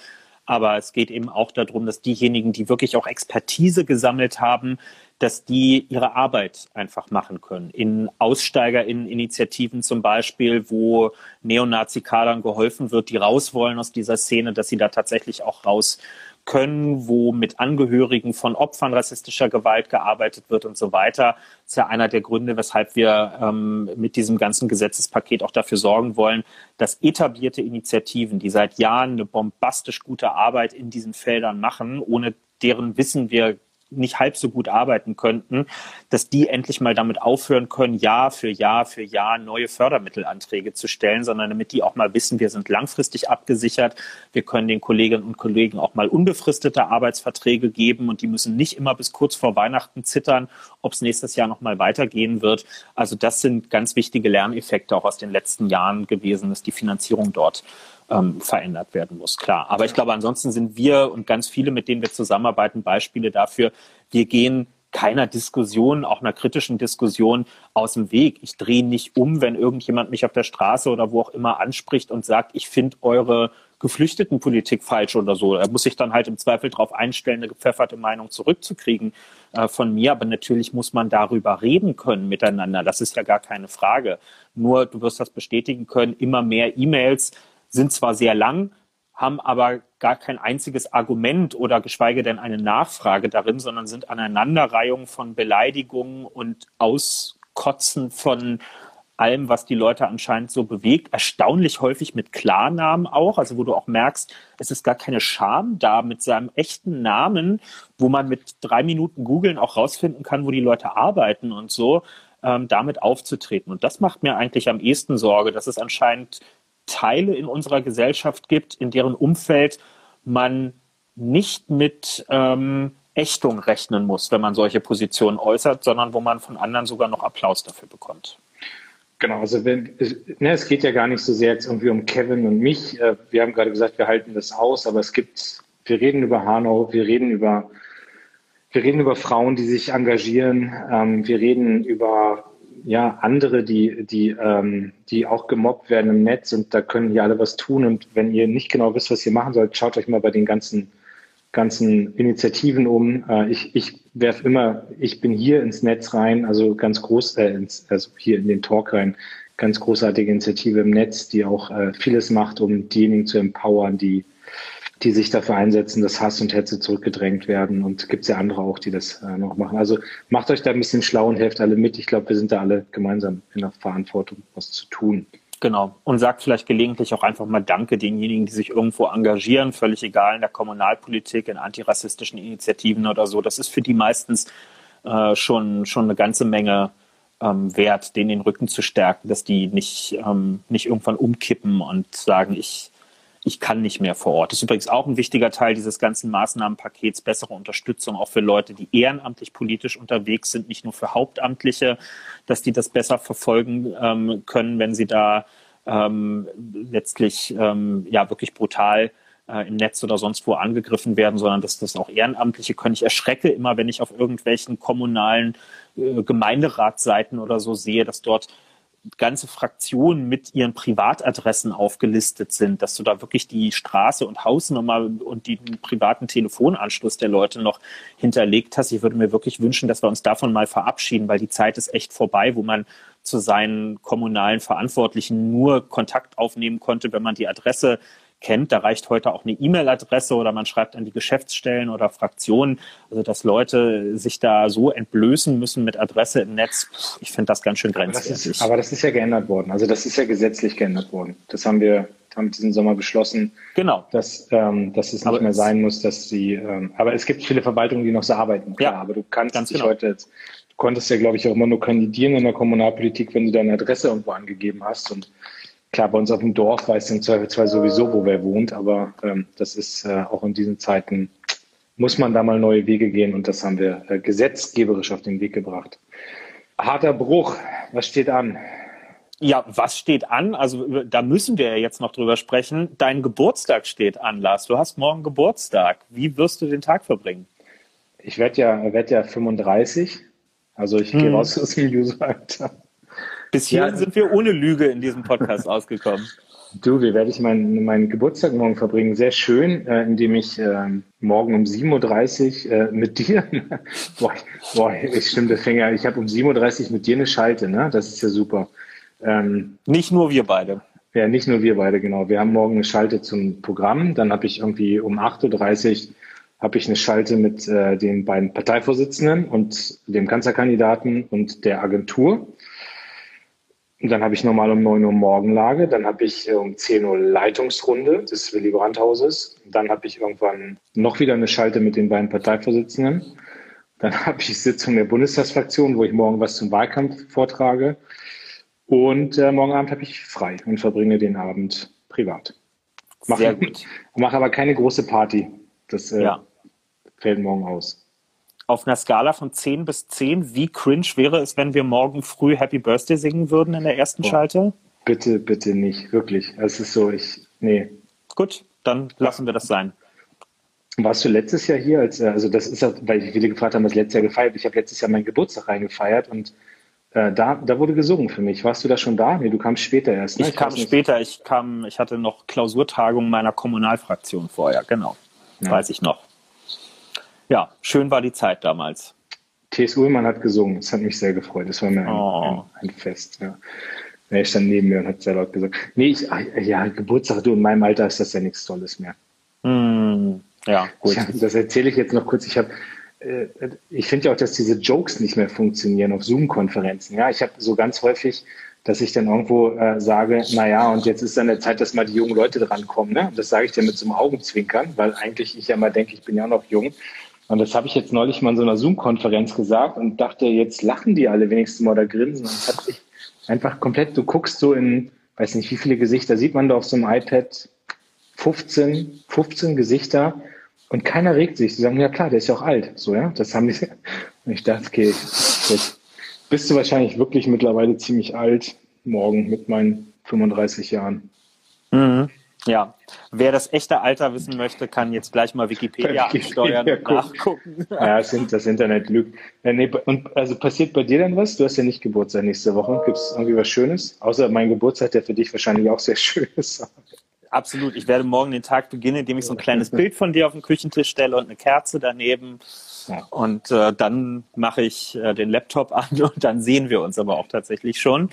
Aber es geht eben auch darum, dass diejenigen, die wirklich auch Expertise gesammelt haben, dass die ihre Arbeit einfach machen können. In Aussteigerinitiativen zum Beispiel, wo Neonazi-Kadern geholfen wird, die raus wollen aus dieser Szene, dass sie da tatsächlich auch raus können, wo mit Angehörigen von Opfern rassistischer Gewalt gearbeitet wird und so weiter. Das ist ja einer der Gründe, weshalb wir ähm, mit diesem ganzen Gesetzespaket auch dafür sorgen wollen, dass etablierte Initiativen, die seit Jahren eine bombastisch gute Arbeit in diesen Feldern machen, ohne deren Wissen wir nicht halb so gut arbeiten könnten, dass die endlich mal damit aufhören können, Jahr für Jahr für Jahr neue Fördermittelanträge zu stellen, sondern damit die auch mal wissen, wir sind langfristig abgesichert, wir können den Kolleginnen und Kollegen auch mal unbefristete Arbeitsverträge geben und die müssen nicht immer bis kurz vor Weihnachten zittern, ob es nächstes Jahr noch mal weitergehen wird. Also das sind ganz wichtige Lerneffekte auch aus den letzten Jahren gewesen, dass die Finanzierung dort ähm, verändert werden muss, klar. Aber ich glaube, ansonsten sind wir und ganz viele, mit denen wir zusammenarbeiten, Beispiele dafür, wir gehen keiner Diskussion, auch einer kritischen Diskussion aus dem Weg. Ich drehe nicht um, wenn irgendjemand mich auf der Straße oder wo auch immer anspricht und sagt, ich finde eure Geflüchtetenpolitik falsch oder so. Er muss sich dann halt im Zweifel darauf einstellen, eine gepfefferte Meinung zurückzukriegen äh, von mir. Aber natürlich muss man darüber reden können miteinander. Das ist ja gar keine Frage. Nur, du wirst das bestätigen können, immer mehr E-Mails sind zwar sehr lang, haben aber gar kein einziges Argument oder geschweige denn eine Nachfrage darin, sondern sind Aneinanderreihungen von Beleidigungen und Auskotzen von allem, was die Leute anscheinend so bewegt. Erstaunlich häufig mit Klarnamen auch, also wo du auch merkst, es ist gar keine Scham da mit seinem echten Namen, wo man mit drei Minuten googeln auch rausfinden kann, wo die Leute arbeiten und so, ähm, damit aufzutreten. Und das macht mir eigentlich am ehesten Sorge, dass es anscheinend Teile in unserer Gesellschaft gibt, in deren Umfeld man nicht mit ähm, Ächtung rechnen muss, wenn man solche Positionen äußert, sondern wo man von anderen sogar noch Applaus dafür bekommt. Genau, also wenn, ne, es geht ja gar nicht so sehr jetzt irgendwie um Kevin und mich. Äh, wir haben gerade gesagt, wir halten das aus, aber es gibt, wir reden über Hanau, wir reden über, wir reden über Frauen, die sich engagieren, ähm, wir reden über ja, andere, die, die, ähm, die auch gemobbt werden im Netz und da können hier alle was tun. Und wenn ihr nicht genau wisst, was ihr machen sollt, schaut euch mal bei den ganzen, ganzen Initiativen um. Äh, ich ich werfe immer, ich bin hier ins Netz rein, also ganz groß, äh, ins, also hier in den Talk rein, ganz großartige Initiative im Netz, die auch äh, vieles macht, um diejenigen zu empowern, die die sich dafür einsetzen, dass Hass und Hetze zurückgedrängt werden. Und gibt es ja andere auch, die das äh, noch machen. Also macht euch da ein bisschen schlau und helft alle mit. Ich glaube, wir sind da alle gemeinsam in der Verantwortung, was zu tun. Genau. Und sagt vielleicht gelegentlich auch einfach mal Danke denjenigen, die sich irgendwo engagieren, völlig egal in der Kommunalpolitik, in antirassistischen Initiativen oder so. Das ist für die meistens äh, schon, schon eine ganze Menge ähm, wert, denen den Rücken zu stärken, dass die nicht, ähm, nicht irgendwann umkippen und sagen, ich, ich kann nicht mehr vor Ort. Das ist übrigens auch ein wichtiger Teil dieses ganzen Maßnahmenpakets, bessere Unterstützung auch für Leute, die ehrenamtlich politisch unterwegs sind, nicht nur für Hauptamtliche, dass die das besser verfolgen ähm, können, wenn sie da ähm, letztlich ähm, ja wirklich brutal äh, im Netz oder sonst wo angegriffen werden, sondern dass das auch Ehrenamtliche können. Ich erschrecke immer, wenn ich auf irgendwelchen kommunalen äh, Gemeinderatsseiten oder so sehe, dass dort ganze Fraktionen mit ihren Privatadressen aufgelistet sind, dass du da wirklich die Straße und Hausnummer und den privaten Telefonanschluss der Leute noch hinterlegt hast. Ich würde mir wirklich wünschen, dass wir uns davon mal verabschieden, weil die Zeit ist echt vorbei, wo man zu seinen kommunalen Verantwortlichen nur Kontakt aufnehmen konnte, wenn man die Adresse kennt. Da reicht heute auch eine E-Mail-Adresse oder man schreibt an die Geschäftsstellen oder Fraktionen. Also dass Leute sich da so entblößen müssen mit Adresse im Netz, ich finde das ganz schön grenzwertig. Aber das, ist, aber das ist ja geändert worden. Also das ist ja gesetzlich geändert worden. Das haben wir haben diesen Sommer beschlossen, genau. dass, ähm, dass es nicht aber mehr sein muss, dass sie, ähm, aber es gibt viele Verwaltungen, die noch so arbeiten, klar, ja, aber du kannst dich genau. heute jetzt, du konntest ja, glaube ich, auch immer nur kandidieren in der Kommunalpolitik, wenn du deine Adresse irgendwo angegeben hast und Klar, bei uns auf dem Dorf weiß im Zweifelsfall sowieso, wo wer wohnt, aber ähm, das ist äh, auch in diesen Zeiten, muss man da mal neue Wege gehen und das haben wir äh, gesetzgeberisch auf den Weg gebracht. Harter Bruch. Was steht an? Ja, was steht an? Also da müssen wir ja jetzt noch drüber sprechen. Dein Geburtstag steht an, Lars. Du hast morgen Geburtstag. Wie wirst du den Tag verbringen? Ich werde ja, werd ja 35. Also ich hm. gehe raus aus dem User-Alter. Bis hierhin ja. sind wir ohne Lüge in diesem Podcast ausgekommen. Du, wie werde ich meinen, meinen Geburtstag morgen verbringen? Sehr schön, äh, indem ich äh, morgen um 7.30 Uhr äh, mit dir, boah, boah, ich stimme, der Finger, ich habe um 7.30 Uhr mit dir eine Schalte, ne? Das ist ja super. Ähm, nicht nur wir beide. Ja, nicht nur wir beide, genau. Wir haben morgen eine Schalte zum Programm. Dann habe ich irgendwie um 8.30 Uhr habe ich eine Schalte mit äh, den beiden Parteivorsitzenden und dem Kanzlerkandidaten und der Agentur. Und dann habe ich normal um 9 Uhr Morgenlage, dann habe ich äh, um 10 Uhr Leitungsrunde des Willy Brandt-Hauses. Dann habe ich irgendwann noch wieder eine Schalte mit den beiden Parteivorsitzenden. Dann habe ich Sitzung der Bundestagsfraktion, wo ich morgen was zum Wahlkampf vortrage. Und äh, morgen Abend habe ich frei und verbringe den Abend privat. Mach, Sehr gut. Mache aber keine große Party. Das äh, ja. fällt morgen aus auf einer Skala von 10 bis 10, wie cringe wäre es, wenn wir morgen früh Happy Birthday singen würden in der ersten oh, Schalte? Bitte, bitte nicht, wirklich. Es ist so, ich, nee. Gut, dann lassen wir das sein. Warst du letztes Jahr hier? Als, äh, also das ist ja, weil viele gefragt haben, was letztes Jahr gefeiert. Ich habe letztes Jahr meinen Geburtstag reingefeiert und äh, da, da wurde gesungen für mich. Warst du da schon da? Nee, du kamst später erst. Ne? Ich, ich kam später. Ich kam, ich hatte noch Klausurtagung meiner Kommunalfraktion vorher. Genau, ja. weiß ich noch ja, schön war die Zeit damals. T.S. Ullmann hat gesungen, das hat mich sehr gefreut. Das war mir ein, oh. ein, ein Fest. Ja. Er stand neben mir und hat sehr laut gesagt, nee, ich, ja, Geburtstag, du, in meinem Alter ist das ja nichts Tolles mehr. Mm, ja, gut. Ich, das erzähle ich jetzt noch kurz. Ich habe äh, ich finde ja auch, dass diese Jokes nicht mehr funktionieren auf Zoom-Konferenzen. Ja, ich habe so ganz häufig, dass ich dann irgendwo äh, sage, naja, und jetzt ist dann der Zeit, dass mal die jungen Leute drankommen. Ne? Und das sage ich dann mit so einem Augenzwinkern, weil eigentlich ich ja mal denke, ich bin ja noch jung. Und das habe ich jetzt neulich mal in so einer Zoom-Konferenz gesagt und dachte, jetzt lachen die alle wenigstens mal oder grinsen. Und hat sich einfach komplett, du guckst so in, weiß nicht, wie viele Gesichter sieht man da auf so einem iPad? 15, 15 Gesichter und keiner regt sich. Sie sagen, ja klar, der ist ja auch alt. So, ja, das haben die. Und ich dachte, okay, jetzt bist du wahrscheinlich wirklich mittlerweile ziemlich alt, morgen mit meinen 35 Jahren. Mhm. Ja, wer das echte Alter wissen möchte, kann jetzt gleich mal Wikipedia, Wikipedia ansteuern und nachgucken. Ja, das, das Internet lügt. Nee, und also passiert bei dir denn was? Du hast ja nicht Geburtstag nächste Woche. Gibt es irgendwie was Schönes? Außer mein Geburtstag, der für dich wahrscheinlich auch sehr schön ist. Absolut. Ich werde morgen den Tag beginnen, indem ich so ein kleines Bild von dir auf den Küchentisch stelle und eine Kerze daneben. Ja. Und äh, dann mache ich äh, den Laptop an und dann sehen wir uns aber auch tatsächlich schon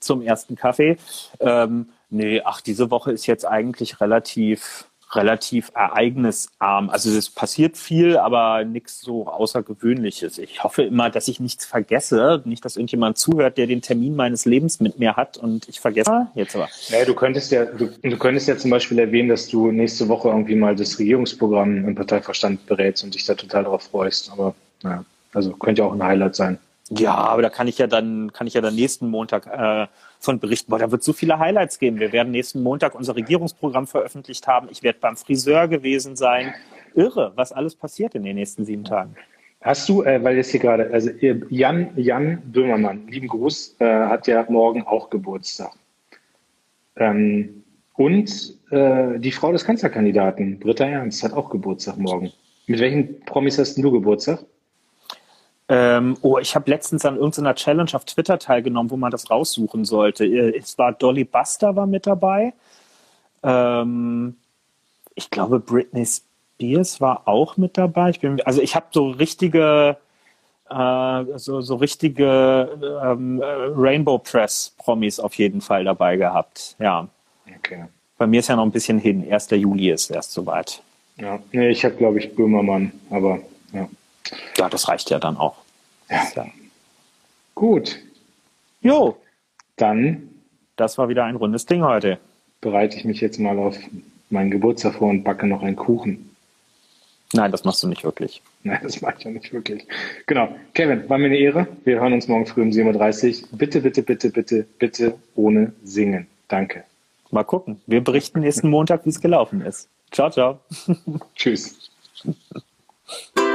zum ersten Kaffee. Ähm, Nee, ach, diese Woche ist jetzt eigentlich relativ, relativ ereignisarm. Also es passiert viel, aber nichts so Außergewöhnliches. Ich hoffe immer, dass ich nichts vergesse. Nicht, dass irgendjemand zuhört, der den Termin meines Lebens mit mir hat und ich vergesse. Jetzt aber. Naja, du könntest ja, du, du könntest ja zum Beispiel erwähnen, dass du nächste Woche irgendwie mal das Regierungsprogramm im Parteiverstand berätst und dich da total darauf freust. Aber naja, also könnte ja auch ein Highlight sein. Ja, aber da kann ich ja dann, kann ich ja dann nächsten Montag äh, von berichten. Boah, da wird so viele Highlights geben. Wir werden nächsten Montag unser Regierungsprogramm veröffentlicht haben. Ich werde beim Friseur gewesen sein. Irre, was alles passiert in den nächsten sieben Tagen. Hast du, äh, weil jetzt hier gerade, also Jan, Jan Böhmermann, lieben Gruß, äh, hat ja morgen auch Geburtstag. Ähm, und äh, die Frau des Kanzlerkandidaten, Britta Ernst, hat auch Geburtstag morgen. Mit welchen Promis hast du Geburtstag? Ähm, oh, ich habe letztens an irgendeiner Challenge auf Twitter teilgenommen, wo man das raussuchen sollte. Äh, es war Dolly Buster war mit dabei. Ähm, ich glaube, Britney Spears war auch mit dabei. Ich bin, also ich habe so richtige, äh, so, so richtige ähm, Rainbow Press Promis auf jeden Fall dabei gehabt. Ja. Okay. Bei mir ist ja noch ein bisschen hin. 1. Juli ist erst soweit. Ja, nee, ich habe glaube ich Böhmermann, aber. Ja, das reicht ja dann auch. Ja. ja. Gut. Jo. Dann. Das war wieder ein rundes Ding heute. Bereite ich mich jetzt mal auf meinen Geburtstag vor und backe noch einen Kuchen. Nein, das machst du nicht wirklich. Nein, das mache ich ja nicht wirklich. Genau. Kevin, war mir eine Ehre. Wir hören uns morgen früh um 7.30 Uhr. Bitte, bitte, bitte, bitte, bitte ohne Singen. Danke. Mal gucken. Wir berichten nächsten Montag, wie es gelaufen ist. Ciao, ciao. Tschüss.